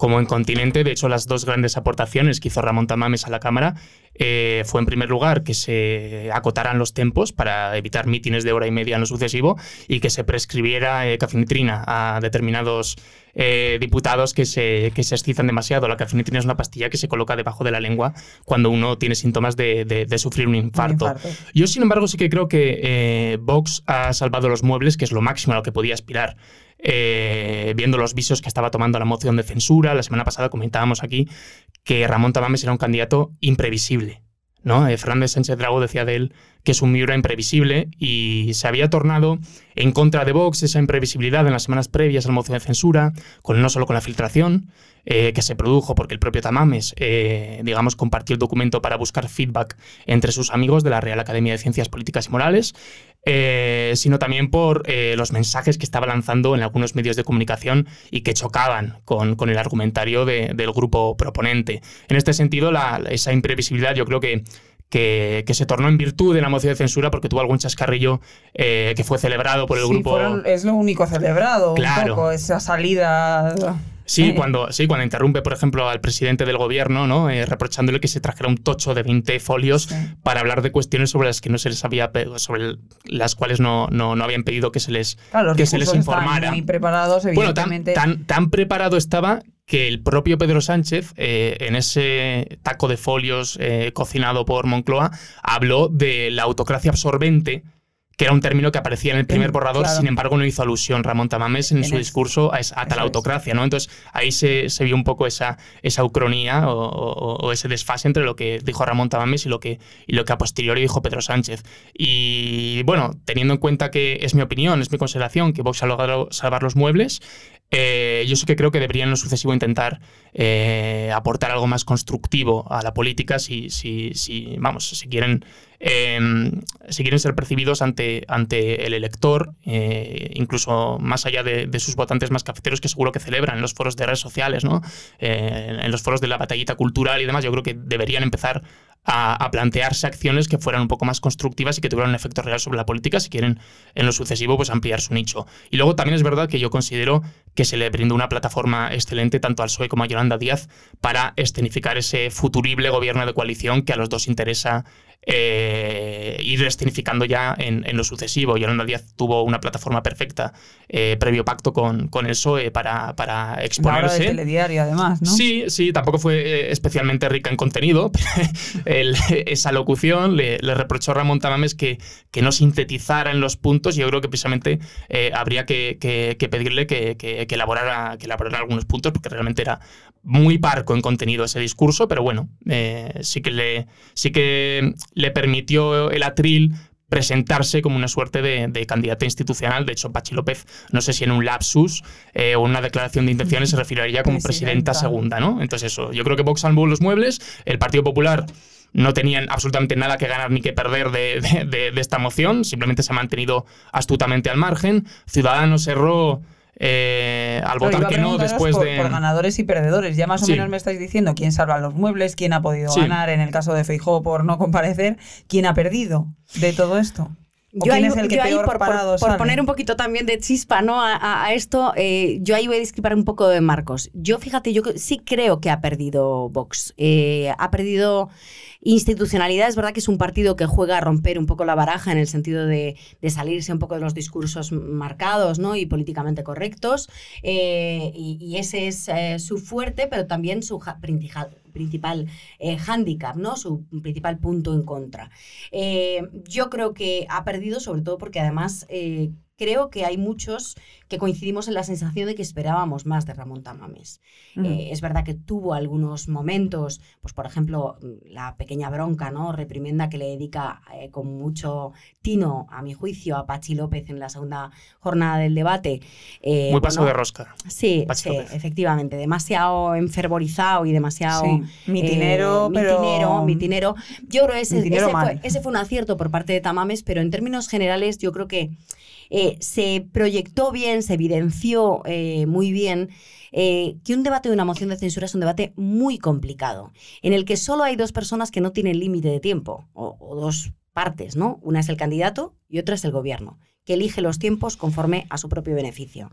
como en continente. De hecho, las dos grandes aportaciones que hizo Ramón Tamames a la Cámara eh, fue, en primer lugar, que se acotaran los tiempos para evitar mítines de hora y media en lo sucesivo y que se prescribiera eh, cafinitrina a determinados eh, diputados que se, que se excitan demasiado. La cafinitrina es una pastilla que se coloca debajo de la lengua cuando uno tiene síntomas de, de, sufrir un infarto. Yo, sin embargo, sí que creo que Vox ha salvado los muebles, que es lo máximo a lo que podía aspirar. Eh, viendo los visos que estaba tomando la moción de censura. La semana pasada comentábamos aquí que Ramón Tamames era un candidato imprevisible. ¿no? Eh, Fernández Sánchez Drago decía de él que su Miura imprevisible y se había tornado en contra de Vox esa imprevisibilidad en las semanas previas a la moción de censura, con, no solo con la filtración eh, que se produjo porque el propio Tamames, eh, digamos, compartió el documento para buscar feedback entre sus amigos de la Real Academia de Ciencias Políticas y Morales, eh, sino también por los mensajes que estaba lanzando en algunos medios de comunicación y que chocaban con el argumentario del grupo proponente. En este sentido, esa imprevisibilidad yo creo que que, se tornó en virtud de la moción de censura porque tuvo algún chascarrillo eh, que fue celebrado por el grupo. es lo único celebrado, claro. un poco, esa salida. Sí, cuando, sí, cuando interrumpe, por ejemplo, al presidente del gobierno, ¿no? Eh, reprochándole que se trajera un tocho de 20 folios para hablar de cuestiones sobre las que no se les había sobre las cuales no, no, no habían pedido que se les, que se les informara. Muy preparados, evidentemente. Bueno, tan, tan, preparado estaba que el propio Pedro Sánchez, eh, en ese taco de folios eh, cocinado por Moncloa, habló de la autocracia absorbente que era un término que aparecía en el primer borrador, sin embargo no hizo alusión Ramón Tamames en, su discurso a, a tal autocracia, ¿no? Entonces ahí se, vio un poco esa, esa ucronía o, ese desfase entre lo que dijo Ramón Tamames y lo que, y lo que a posteriori dijo Pedro Sánchez. Y bueno, teniendo en cuenta que es mi opinión, es mi consideración, que Vox ha logrado salvar los muebles, eh, yo sí que creo que deberían en lo sucesivo intentar eh, aportar algo más constructivo a la política si, si, si vamos, si quieren, em, si quieren ser percibidos ante, ante el elector, eh, incluso más allá de, sus votantes más cafeteros que seguro que celebran en los foros de redes sociales, ¿no? en los foros de la batallita cultural y demás, yo creo que deberían empezar a, plantearse acciones que fueran un poco más constructivas y que tuvieran un efecto real sobre la política si quieren en lo sucesivo pues ampliar su nicho. Y luego también es verdad que yo considero que se le brindó una plataforma excelente tanto al PSOE como a Yolanda Díaz para escenificar ese futurible gobierno de coalición que a los dos interesa eh, ir escenificando ya en, lo sucesivo. Yolanda Díaz tuvo una plataforma perfecta eh, previo pacto con, con el PSOE para, para exponerse. de telediario, además, ¿no? Sí, sí, tampoco fue eh, especialmente rica en contenido. esa locución le, reprochó a Ramón Tamames que, que no sintetizara en los puntos. Yo creo que precisamente habría que, que, pedirle que, que, elaborara, que elaborara algunos puntos porque realmente era muy parco en contenido ese discurso, pero bueno, sí que le sí que le permitió el atril presentarse como una suerte de, de, candidata institucional. De hecho, Pachi López, no sé si en un lapsus eh, o una declaración de intenciones se referiría como presidenta, segunda, ¿no? Entonces eso, yo creo que Vox salvó los muebles, el Partido Popular no tenían absolutamente nada que ganar ni que perder de, de esta moción, simplemente se ha mantenido astutamente al margen. Ciudadanos cerró eh, al votar que no después por, de. Por ganadores y perdedores. Ya más o menos me estáis diciendo quién salva los muebles, quién ha podido ganar en el caso de Feijó por no comparecer, quién ha perdido de todo esto. yo quién es el que peor por, parado por, poner un poquito también de chispa ¿no? a, esto, eh, yo ahí voy a discrepar un poco de Marcos. Yo, fíjate, yo sí creo que ha perdido Vox. Eh, ha perdido institucionalidad. Es verdad que es un partido que juega a romper un poco la baraja en el sentido de, salirse un poco de los discursos marcados ¿no? y políticamente correctos. Eh, y, ese es su fuerte, pero también su principal, principal eh, hándicap, ¿no? su principal punto en contra. Eh, yo creo que ha perdido sobre todo porque además eh, creo que hay muchos que coincidimos en la sensación de que esperábamos más de Ramón Tamames. Eh, es verdad que tuvo algunos momentos, pues por ejemplo, la pequeña bronca, ¿no? Reprimenda que le dedica eh, con mucho tino, a mi juicio, a Pachi López en la segunda jornada del debate. Eh, Muy paso de rosca. Sí, sí efectivamente. Demasiado enfervorizado y demasiado. Sí. Mitinero, pero. Mitinero, Yo creo que ese, fue, ese fue un acierto por parte de Tamames, pero en términos generales, yo creo que eh, se proyectó bien, se evidenció eh, muy bien eh, que un debate de una moción de censura es un debate muy complicado, en el que solo hay dos personas que no tienen límite de tiempo, o, o dos partes, ¿no? Una es el candidato y otra es el gobierno, que elige los tiempos conforme a su propio beneficio.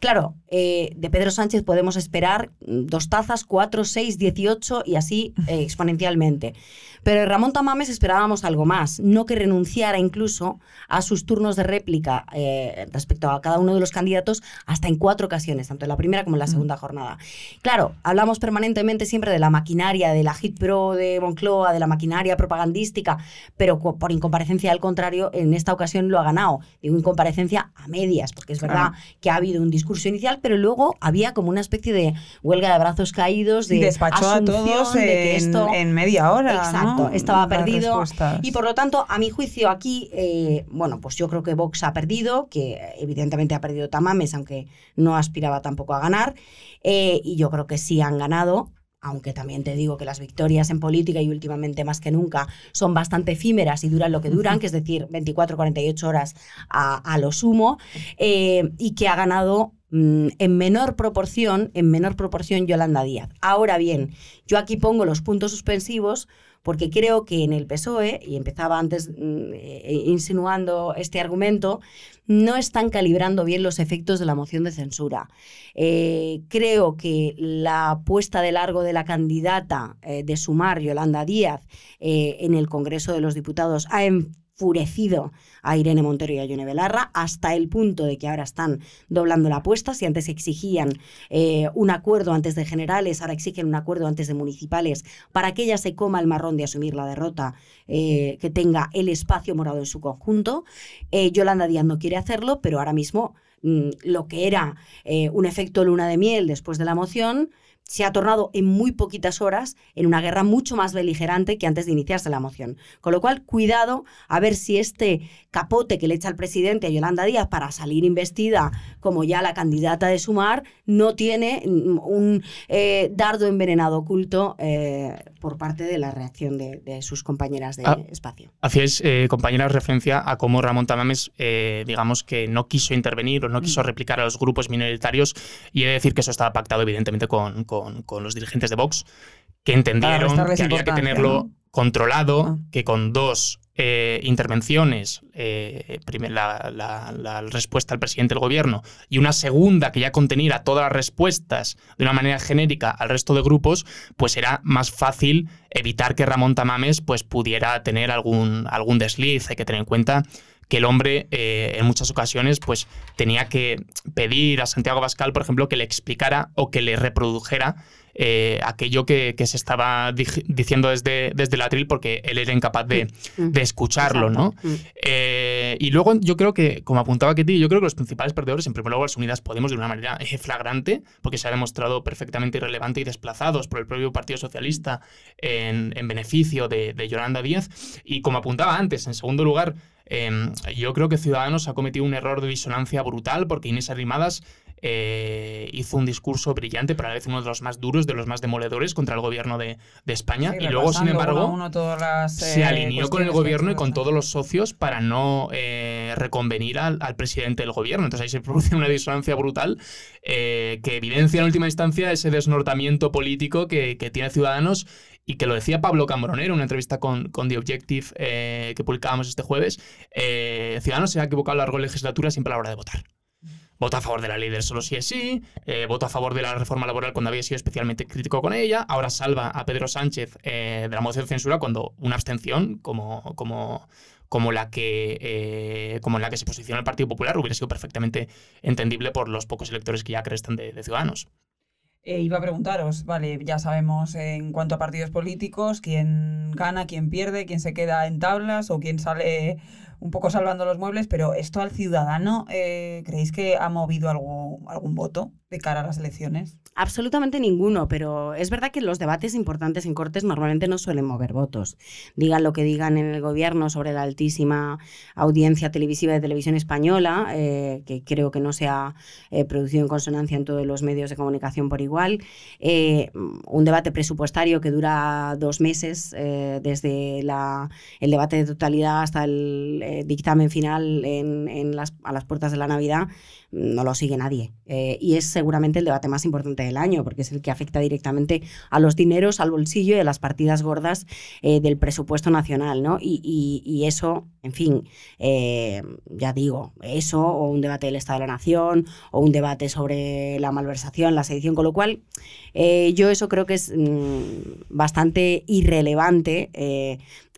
Claro, eh, de Pedro Sánchez podemos esperar dos tazas, cuatro, seis, dieciocho y así eh, exponencialmente. Pero de Ramón Tamames esperábamos algo más, no que renunciara incluso a sus turnos de réplica eh, respecto a cada uno de los candidatos hasta en cuatro ocasiones, tanto en la primera como en la mm. segunda jornada. Claro, hablamos permanentemente siempre de la maquinaria, de la hit pro de Moncloa, de la maquinaria propagandística, pero por incomparecencia al contrario, en esta ocasión lo ha ganado. Digo incomparecencia a medias, porque es verdad que ha habido un discurso inicial, pero luego había como una especie de huelga de brazos caídos, de despachó a todos en, media hora. Exacto, estaba perdido. Y por lo tanto, a mi juicio aquí, eh, bueno, pues yo creo que Vox ha perdido, que evidentemente ha perdido Tamames, aunque no aspiraba tampoco a ganar. Eh, y yo creo que sí han ganado aunque también te digo que las victorias en política y últimamente más que nunca son bastante efímeras y duran lo que duran, que es decir, 24, 48 horas a, lo sumo, eh, y que ha ganado mm, en menor proporción, en menor proporción Yolanda Díaz. Ahora bien, yo aquí pongo los puntos suspensivos porque creo que en el PSOE, y empezaba antes mm, eh, insinuando este argumento, no están calibrando bien los efectos de la moción de censura. Eh, creo que la puesta de largo de la candidata eh, de Sumar, Yolanda Díaz, en el Congreso de los Diputados ha enfurecido a Irene Montero y a Yone Belarra, hasta el punto de que ahora están doblando la apuesta. Si antes exigían eh, un acuerdo antes de generales, ahora exigen un acuerdo antes de municipales, para que ella se coma el marrón de asumir la derrota, eh, que tenga el espacio morado en su conjunto. Eh, Yolanda Díaz no quiere hacerlo, pero ahora mismo mm, lo que era un efecto luna de miel después de la moción, se ha tornado en muy poquitas horas en una guerra mucho más beligerante que antes de iniciarse la moción. Con lo cual, cuidado a ver si este capote que le echa el presidente a Yolanda Díaz para salir investida como ya la candidata de Sumar no tiene un eh, dardo envenenado oculto eh, por parte de la reacción de, sus compañeras de ah, espacio. Hacíais, eh, compañeras, referencia a cómo Ramón Tamames, digamos que no quiso intervenir o no quiso mm. replicar a los grupos minoritarios y he de decir que eso estaba pactado evidentemente con con, los dirigentes de Vox, que entendieron que había que tenerlo controlado, ah. que con dos eh, intervenciones, eh, la, la, respuesta al presidente del gobierno y una segunda que ya conteniera todas las respuestas de una manera genérica al resto de grupos, pues era más fácil evitar que Ramón Tamames pues, pudiera tener algún, algún desliz. Hay que tener en cuenta que el hombre eh, en muchas ocasiones pues tenía que pedir a Santiago Bascal, por ejemplo, que le explicara o que le reprodujera eh, aquello que, se estaba diciendo desde, desde el atril porque él era incapaz de, mm. escucharlo, ¿no? Mm. Eh, y luego yo creo que, como apuntaba Ketty, yo creo que los principales perdedores, en primer lugar, las Unidas Podemos de una manera flagrante, porque se ha demostrado perfectamente irrelevante y desplazados por el propio Partido Socialista en, beneficio de, de Yolanda Díaz. Y como apuntaba antes, en segundo lugar, Em, yo creo que Ciudadanos ha cometido un error de disonancia brutal porque Inés Arrimadas eh, hizo un discurso brillante, pero a la vez uno de los más duros, de los más demoledores contra el gobierno de, España. y luego, sin embargo, se alineó con el gobierno y con todos los socios para no eh, reconvenir al, presidente del gobierno. Entonces ahí se produce una disonancia brutal eh, que evidencia en última instancia ese desnortamiento político que, tiene Ciudadanos y que lo decía Pablo Cambronero en una entrevista con, con The Objective eh, que publicábamos este jueves, eh, Ciudadanos se ha equivocado a lo largo de la legislatura siempre a la hora de votar. Vota a favor de la ley del solo sí es sí, eh, vota a favor de la reforma laboral cuando había sido especialmente crítico con ella, ahora salva a Pedro Sánchez eh, de la moción de censura cuando una abstención como, como, como, la que, como en la que se posiciona el Partido Popular hubiera sido perfectamente entendible por los pocos electores que ya restan de, de Ciudadanos. Eh, iba a preguntaros, vale, ya sabemos en cuanto a partidos políticos quién gana, quién pierde, quién se queda en tablas o quién sale un poco salvando los muebles, pero esto al ciudadano, eh, ¿creéis que ha movido algo, algún voto de cara a las elecciones? Absolutamente ninguno, pero es verdad que los debates importantes en Cortes normalmente no suelen mover votos. Digan lo que digan en el gobierno sobre la altísima audiencia televisiva de televisión española, eh, que creo que no se ha eh, producido en consonancia en todos los medios de comunicación por igual. Eh, un debate presupuestario que dura dos meses, desde la, el debate de totalidad hasta el dictamen final en, en las, a las puertas de la Navidad, no lo sigue nadie. Eh, y es seguramente el debate más importante del año, porque es el que afecta directamente a los dineros, al bolsillo y a las partidas gordas eh, del presupuesto nacional. ¿no? Y, y- eso, en fin, eh, ya digo, eso o un debate del Estado de la Nación o un debate sobre la malversación, la sedición, con lo cual yo eso creo que es mm, bastante irrelevante.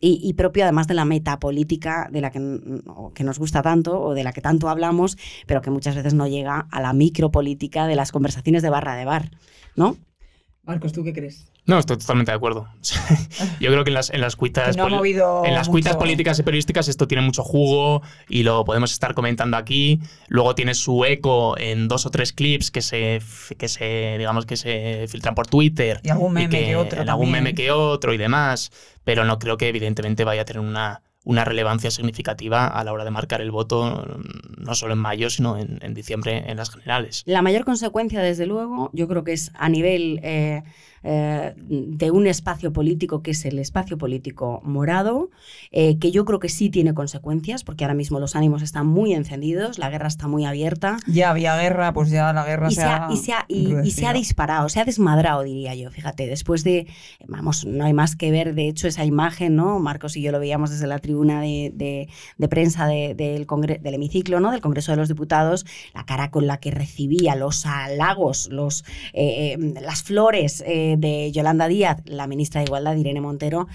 Y, y propio además de la metapolítica de la que, que nos gusta tanto o de la que tanto hablamos, pero que muchas veces no llega a la micropolítica de las conversaciones de barra de bar, ¿no? Marcos, ¿tú qué crees? No, estoy totalmente de acuerdo. Yo creo que en las, en las cuitas no En las cuitas políticas y periodísticas esto tiene mucho jugo y lo podemos estar comentando aquí. Luego tiene su eco en dos o tres clips que se, que se digamos que se filtran por Twitter. Y algún meme que otro en algún también. meme que otro y demás. Pero no creo que evidentemente vaya a tener una, una relevancia significativa a la hora de marcar el voto, mm, no solo en mayo, sino en, diciembre en las generales. La mayor consecuencia, desde luego, yo creo que es a nivel eh, eh, de un espacio político que es el espacio político morado, eh, que yo creo que sí tiene consecuencias, porque ahora mismo los ánimos están muy encendidos, la guerra está muy abierta. Ya había guerra, pues ya la guerra Y se, ha, y, se ha, y- y se ha disparado, se ha desmadrado, diría yo. Fíjate, después de, vamos, no hay más que ver, de hecho, esa imagen, ¿no? Marcos y yo lo veíamos desde la tribuna de, de- de prensa de- del, congre- del hemiciclo, ¿no? Del Congreso de los Diputados, la cara con la que recibía los halagos, los, eh, eh, las flores eh, de Yolanda Díaz, la ministra de Igualdad, Irene Montero,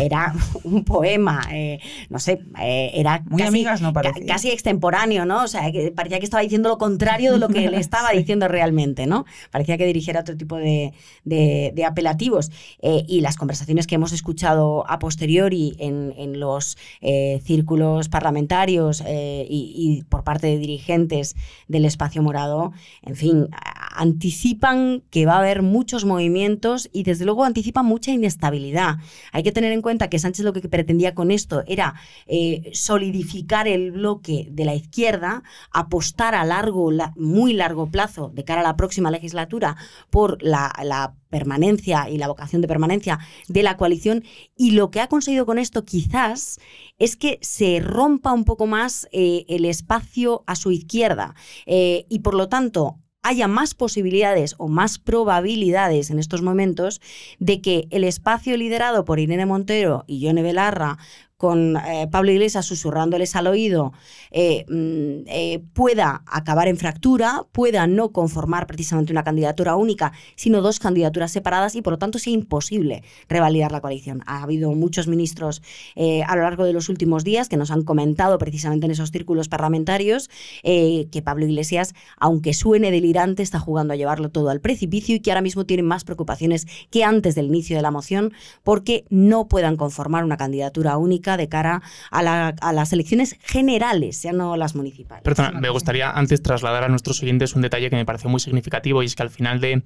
era un poema, eh, no sé, eh, era Muy casi, amigas no ca- casi extemporáneo, ¿no? O sea, que parecía que estaba diciendo lo contrario de lo que le estaba Sí. diciendo realmente, ¿no? Parecía que dirigiera otro tipo de, de- de apelativos. Eh, y las conversaciones que hemos escuchado a posteriori en, en los círculos parlamentarios y, y por parte de dirigentes del espacio morado, en fin, anticipan que va a haber muchos movimientos y desde luego anticipan mucha inestabilidad. Hay que tener en cuenta que Sánchez lo que pretendía con esto era eh, solidificar el bloque de la izquierda, apostar a largo, la- muy largo plazo de cara a la próxima legislatura por la, la permanencia y la vocación de permanencia de la coalición y lo que ha conseguido con esto quizás es que se rompa un poco más eh, el espacio a su izquierda eh, y por lo tanto haya más posibilidades o más probabilidades en estos momentos de que el espacio liderado por Irene Montero y Yone Belarra con eh, Pablo Iglesias susurrándoles al oído, eh, mm, eh, pueda acabar en fractura, pueda no conformar precisamente una candidatura única, sino dos candidaturas separadas y por lo tanto sea imposible revalidar la coalición. Ha habido muchos ministros a lo largo de los últimos días que nos han comentado precisamente en esos círculos parlamentarios que Pablo Iglesias, aunque suene delirante, está jugando a llevarlo todo al precipicio y que ahora mismo tiene más preocupaciones que antes del inicio de la moción porque no puedan conformar una candidatura única de cara a, la- a las elecciones generales, ya no las municipales. Perdona, me gustaría antes trasladar a nuestros oyentes un detalle que me pareció muy significativo y es que al final de,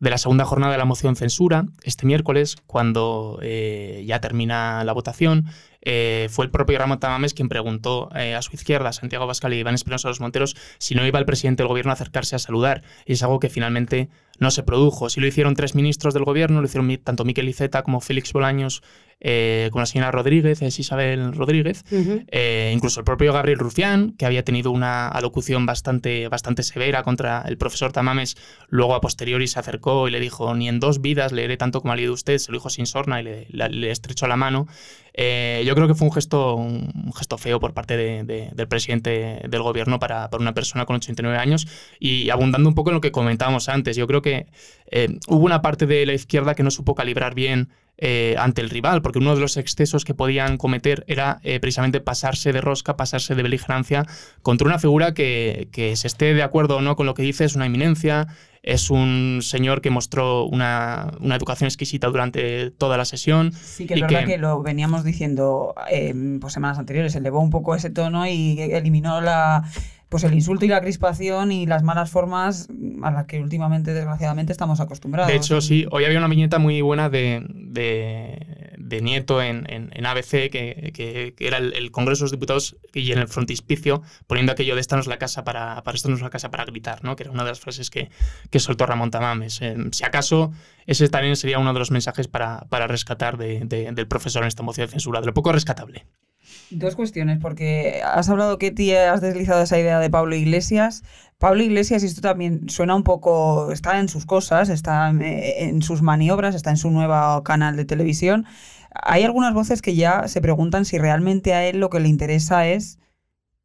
de la segunda jornada de la moción censura, este miércoles, cuando eh, ya termina la votación, eh, fue el propio Ramón Tamames quien preguntó eh, a su izquierda, Santiago Bascal y Iván Espinosa Los Monteros, si no iba el presidente del gobierno a acercarse a saludar. Y es algo que finalmente no se produjo. Sí lo hicieron tres ministros del gobierno, lo hicieron tanto Miquel Iceta como Félix Bolaños, eh, con la señora Rodríguez, es Isabel Rodríguez, eh, incluso el propio Gabriel Rufián, que había tenido una alocución bastante, bastante severa contra el profesor Tamames, luego a posteriori se acercó y le dijo, ni en dos vidas leeré tanto como ha leído usted, se lo dijo sin sorna y le, estrechó la mano. Eh, yo creo que fue un gesto, un gesto feo por parte del presidente del gobierno para, para, una persona con 89 años y abundando un poco en lo que comentábamos antes, yo creo que hubo una parte de la izquierda que no supo calibrar bien eh, ante el rival, porque uno de los excesos que podían cometer era eh, precisamente pasarse de rosca, pasarse de beligerancia contra una figura que, se esté de acuerdo o no con lo que dice, es una eminencia, es un señor que mostró una, educación exquisita durante toda la sesión. Sí, que es verdad que, lo veníamos diciendo eh, pues semanas anteriores, elevó un poco ese tono y eliminó la pues el insulto y la crispación y las malas formas a las que últimamente, desgraciadamente, estamos acostumbrados. De hecho, sí, hoy había una viñeta muy buena de, Nieto en, ABC, que, era el, Congreso de los Diputados y en el frontispicio, poniendo aquello de esta no es la casa para, para esto no la casa para gritar, ¿no? que era una de las frases que, soltó Ramón Tamames. Eh, si acaso, ese también sería uno de los mensajes para, para rescatar del profesor en esta moción de censura, de lo poco rescatable. Dos cuestiones, porque has hablado, que tía has deslizado esa idea de Pablo Iglesias. Pablo Iglesias, y esto también suena un poco, está en sus cosas, está en sus maniobras, está en su nuevo canal de televisión. Hay algunas voces que ya se preguntan si realmente a él lo que le interesa es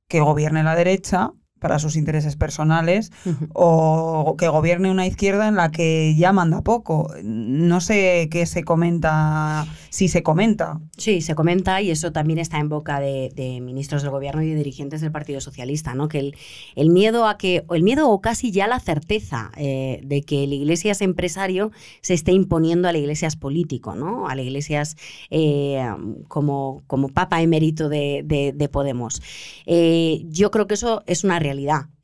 que gobierne la derecha para sus intereses personales o que gobierne una izquierda en la que ya manda poco. No sé qué se comenta, si se comenta. Sí, se comenta y eso también está en boca de, ministros del gobierno y de dirigentes del Partido Socialista, ¿no? Que el, el miedo a que, o el miedo o casi ya la certeza eh, de que la iglesia es empresario se esté imponiendo a la iglesia es político, ¿no? A la iglesia es eh, como, como papa emérito de, de, Podemos. Eh, yo creo que eso es una realidad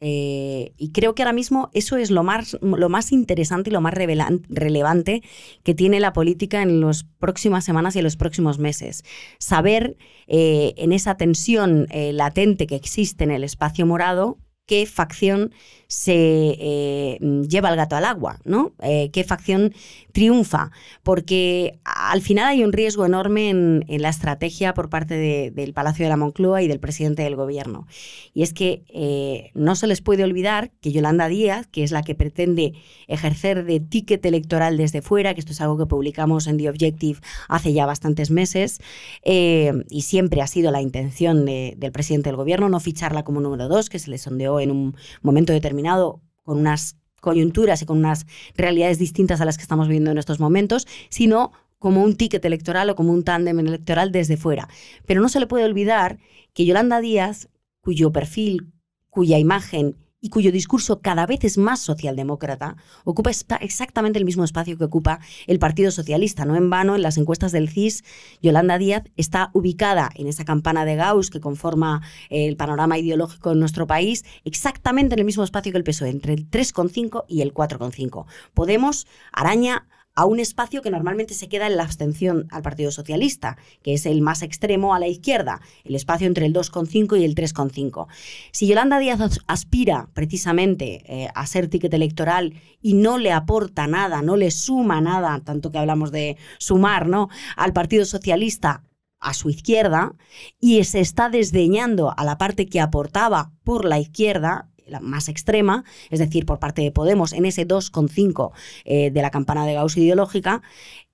eh, y creo que ahora mismo eso es lo más, lo más interesante y lo más relevante que tiene la política en las próximas semanas y en los próximos meses. Saber eh, en esa tensión eh, latente que existe en el espacio morado qué facción se eh, lleva el gato al agua, ¿no? Eh, qué facción triunfa, porque al final hay un riesgo enorme en, la estrategia por parte del Palacio de la Moncloa y del presidente del gobierno. Y es que eh, no se les puede olvidar que Yolanda Díaz, que es la que pretende ejercer de ticket electoral desde fuera, que esto es algo que publicamos en The Objective hace ya bastantes meses, y siempre ha sido la intención del presidente del gobierno no ficharla como número dos, que se le sondeó en un momento determinado con unas coyunturas y con unas realidades distintas a las que estamos viviendo en estos momentos, sino como un ticket electoral o como un tándem electoral desde fuera. Pero no se le puede olvidar que Yolanda Díaz, cuyo perfil, cuya imagen y cuyo discurso cada vez es más socialdemócrata, ocupa exactamente el mismo espacio que ocupa el Partido Socialista. No en vano, en las encuestas del CIS, Yolanda Díaz está ubicada en esa campana de Gauss que conforma el panorama ideológico en nuestro país, exactamente en el mismo espacio que el PSOE, entre el 3,5 y el 4,5. Podemos araña a un espacio que normalmente se queda en la abstención al Partido Socialista, que es el más extremo a la izquierda, el espacio entre el 2,5 y el 3,5. Si Yolanda Díaz aspira precisamente eh, a ser ticket electoral y no le aporta nada, no le suma nada, tanto que hablamos de sumar ¿no? al Partido Socialista, a su izquierda y se está desdeñando a la parte que aportaba por la izquierda, la más extrema, es decir, por parte de Podemos, en ese 2,5 eh, de la campana de Gauss ideológica,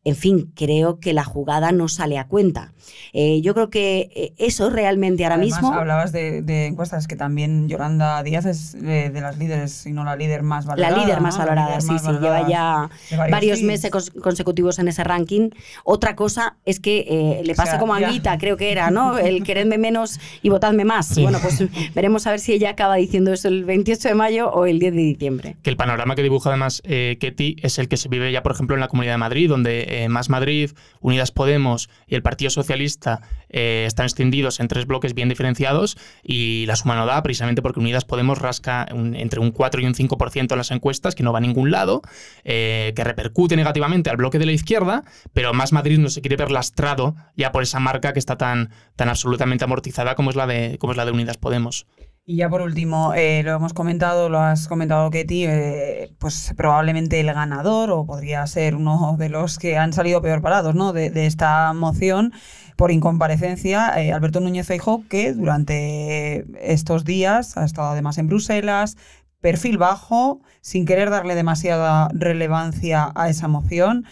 en fin, creo que la jugada no sale a cuenta. Eh, yo creo que eh, eso realmente ahora mismo. Hablabas de, encuestas que también Yolanda Díaz es de, las líderes, si no la líder más valorada. La líder más valorada, sí, sí, lleva ya varios, meses consecutivos en ese ranking. Otra cosa es que eh, le pase como a Anguita, creo que era, ¿no? El quererme menos y votadme más. Bueno, pues veremos a ver si ella acaba diciendo eso el 28 de mayo o el 10 de diciembre. Que el panorama que dibuja además Ketty es el que se vive ya, por ejemplo, en la Comunidad de Madrid, donde eh, Más Madrid, Unidas Podemos y el Partido Socialista eh, están extendidos en tres bloques bien diferenciados y la suma no da precisamente porque Unidas Podemos rasca entre un 4 y un 5% en las encuestas, que no va a ningún lado, que repercute negativamente al bloque de la izquierda, pero Más Madrid no se quiere ver lastrado ya por esa marca que está tan, tan absolutamente amortizada como es la de, como es la de Unidas Podemos. Y ya por último, eh, lo hemos comentado, lo has comentado Ketty, eh, pues probablemente el ganador o podría ser uno de los que han salido peor parados ¿no? de, esta moción por incomparecencia, eh, Alberto Núñez Feijóo, que durante estos días ha estado además en Bruselas, perfil bajo, sin querer darle demasiada relevancia a esa moción.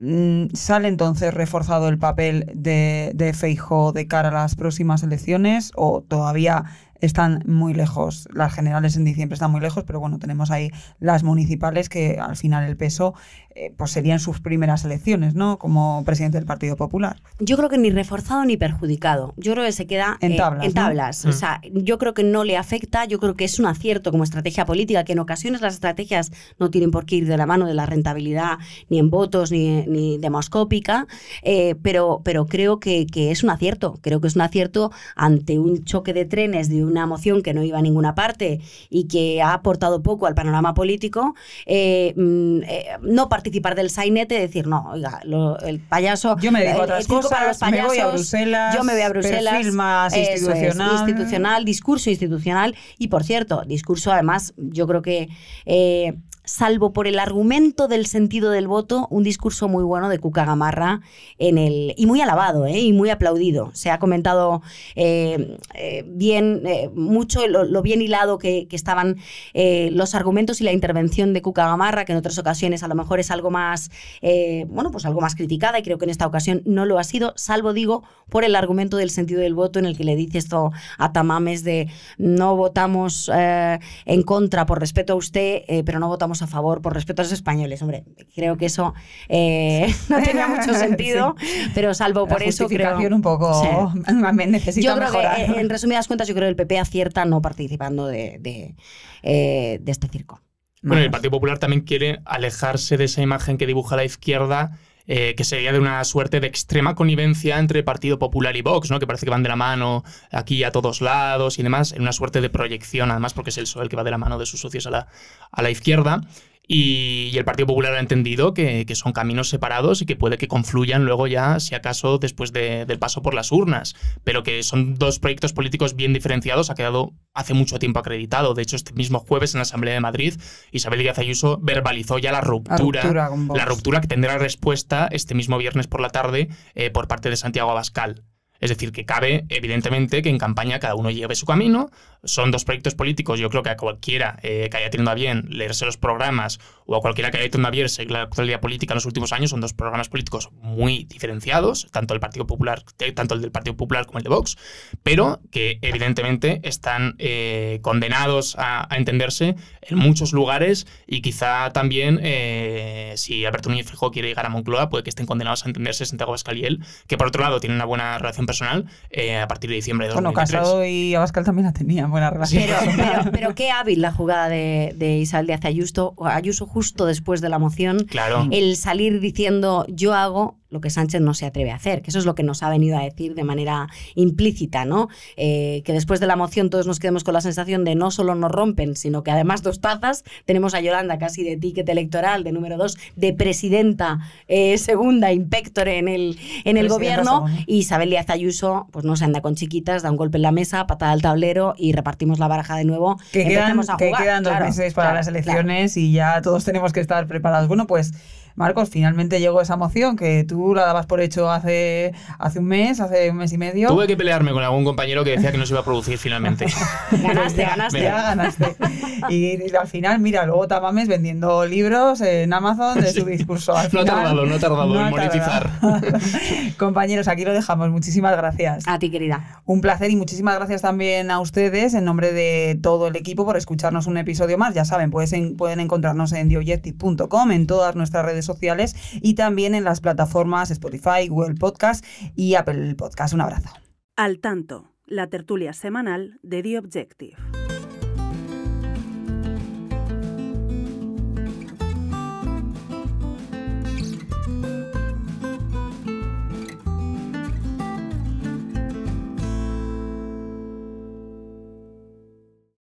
Mm, ¿Sale entonces reforzado el papel de, de Feijóo de cara a las próximas elecciones o todavía están muy lejos. Las generales en diciembre están muy lejos, pero bueno, tenemos ahí las municipales que al final el peso eh, pues serían sus primeras elecciones, ¿no? Como presidente del Partido Popular. Yo creo que ni reforzado ni perjudicado. Yo creo que se queda en tablas. O mm. sea, yo creo que no le afecta, yo creo que es un acierto como estrategia política, que en ocasiones las estrategias no tienen por qué ir de la mano de la rentabilidad, ni en votos, ni, ni demoscópica, eh, pero, pero creo que, que es un acierto. Creo que es un acierto ante un choque de trenes de una moción que no iba a ninguna parte y que ha aportado poco al panorama político, eh, mm, no participar del sainete y decir, no, oiga, el payaso. Yo me dedico a otras cosas, me voy a Bruselas. Yo me voy a Bruselas. institucional. institucional, discurso institucional. Y por cierto, discurso además, yo creo que eh, salvo por el argumento del sentido del voto, un discurso muy bueno de Cuca Gamarra en el, y muy alabado ¿eh? y muy aplaudido. Se ha comentado eh, eh, bien, mucho lo, bien hilado que, estaban los argumentos y la intervención de Cuca Gamarra, que en otras ocasiones a lo mejor es algo más, bueno, pues algo más criticada y creo que en esta ocasión no lo ha sido, salvo digo por el argumento del sentido del voto en el que le dice esto a Tamames de no votamos en contra por respeto a usted, pero no votamos a favor por respeto a los españoles. Hombre, creo que eso eh, no tenía mucho sentido, pero salvo por eso creo... un poco necesita yo creo Que, eh, en resumidas cuentas, yo creo que el PP acierta no participando de, de, eh, de este circo. Bueno, el Partido Popular también quiere alejarse de esa imagen que dibuja la izquierda eh, que sería de una suerte de extrema connivencia entre Partido Popular y Vox, ¿no? que parece que van de la mano aquí a todos lados y demás, en una suerte de proyección, además, porque es el PSOE el que va de la mano de sus socios a la, a la izquierda. Y, el Partido Popular ha entendido que, son caminos separados y que puede que confluyan luego ya, si acaso, después del paso por las urnas. Pero que son dos proyectos políticos bien diferenciados, ha quedado hace mucho tiempo acreditado. De hecho, este mismo jueves en la Asamblea de Madrid, Isabel Díaz Ayuso verbalizó ya la ruptura, la ruptura, que tendrá respuesta este mismo viernes por la tarde eh, por parte de Santiago Abascal. Es decir, que cabe, evidentemente, que en campaña cada uno lleve su camino. Son dos proyectos políticos, yo creo que a cualquiera eh, que haya tenido a bien leerse los programas o a cualquiera que haya tenido a bien seguir la actualidad política en los últimos años, son dos programas políticos muy diferenciados, tanto el Partido Popular, eh, tanto el del Partido Popular como el de Vox, pero que evidentemente están eh, condenados a, entenderse en muchos lugares y quizá también, si Alberto Núñez Fijó quiere llegar a Moncloa, puede que estén condenados a entenderse Santiago Abascal y él, que por otro lado tienen una buena relación personal eh, a partir de diciembre de 2023. Bueno, Casado y Abascal también la tenían buena relación. Pero, qué hábil la jugada de, de Isabel Díaz Ayuso, Ayuso justo después de la moción. Claro. El salir diciendo yo hago lo que Sánchez no se atreve a hacer, que eso es lo que nos ha venido a decir de manera implícita, ¿no? Eh, que después de la moción todos nos quedemos con la sensación de no solo nos rompen, sino que además dos tazas, tenemos a Yolanda casi de ticket electoral, de número dos, de presidenta eh, segunda, inspector en el, en el gobierno, y Isabel Díaz Ayuso, pues no se anda con chiquitas, da un golpe en la mesa, patada al tablero y repartimos la baraja de nuevo. Que, quedan, que quedan dos meses para las elecciones y ya todos tenemos que estar preparados. Bueno, pues Marcos, finalmente llegó esa moción que tú la dabas por hecho hace, hace un mes, hace un mes y medio. Tuve que pelearme con algún compañero que decía que no se iba a producir finalmente. ganaste, ganaste. Ya ganaste. Y, al final, mira, luego Tamames vendiendo libros en Amazon de su discurso. no ha tardado, no ha tardado en monetizar. Compañeros, aquí lo dejamos. Muchísimas gracias. A ti, querida. Un placer y muchísimas gracias también a ustedes en nombre de todo el equipo por escucharnos un episodio más. Ya saben, pueden, pueden encontrarnos en theobjective.com, en todas nuestras redes sociales y también en las plataformas Spotify, Google Podcast y Apple Podcast. Un abrazo. Al tanto, la tertulia semanal de The Objective.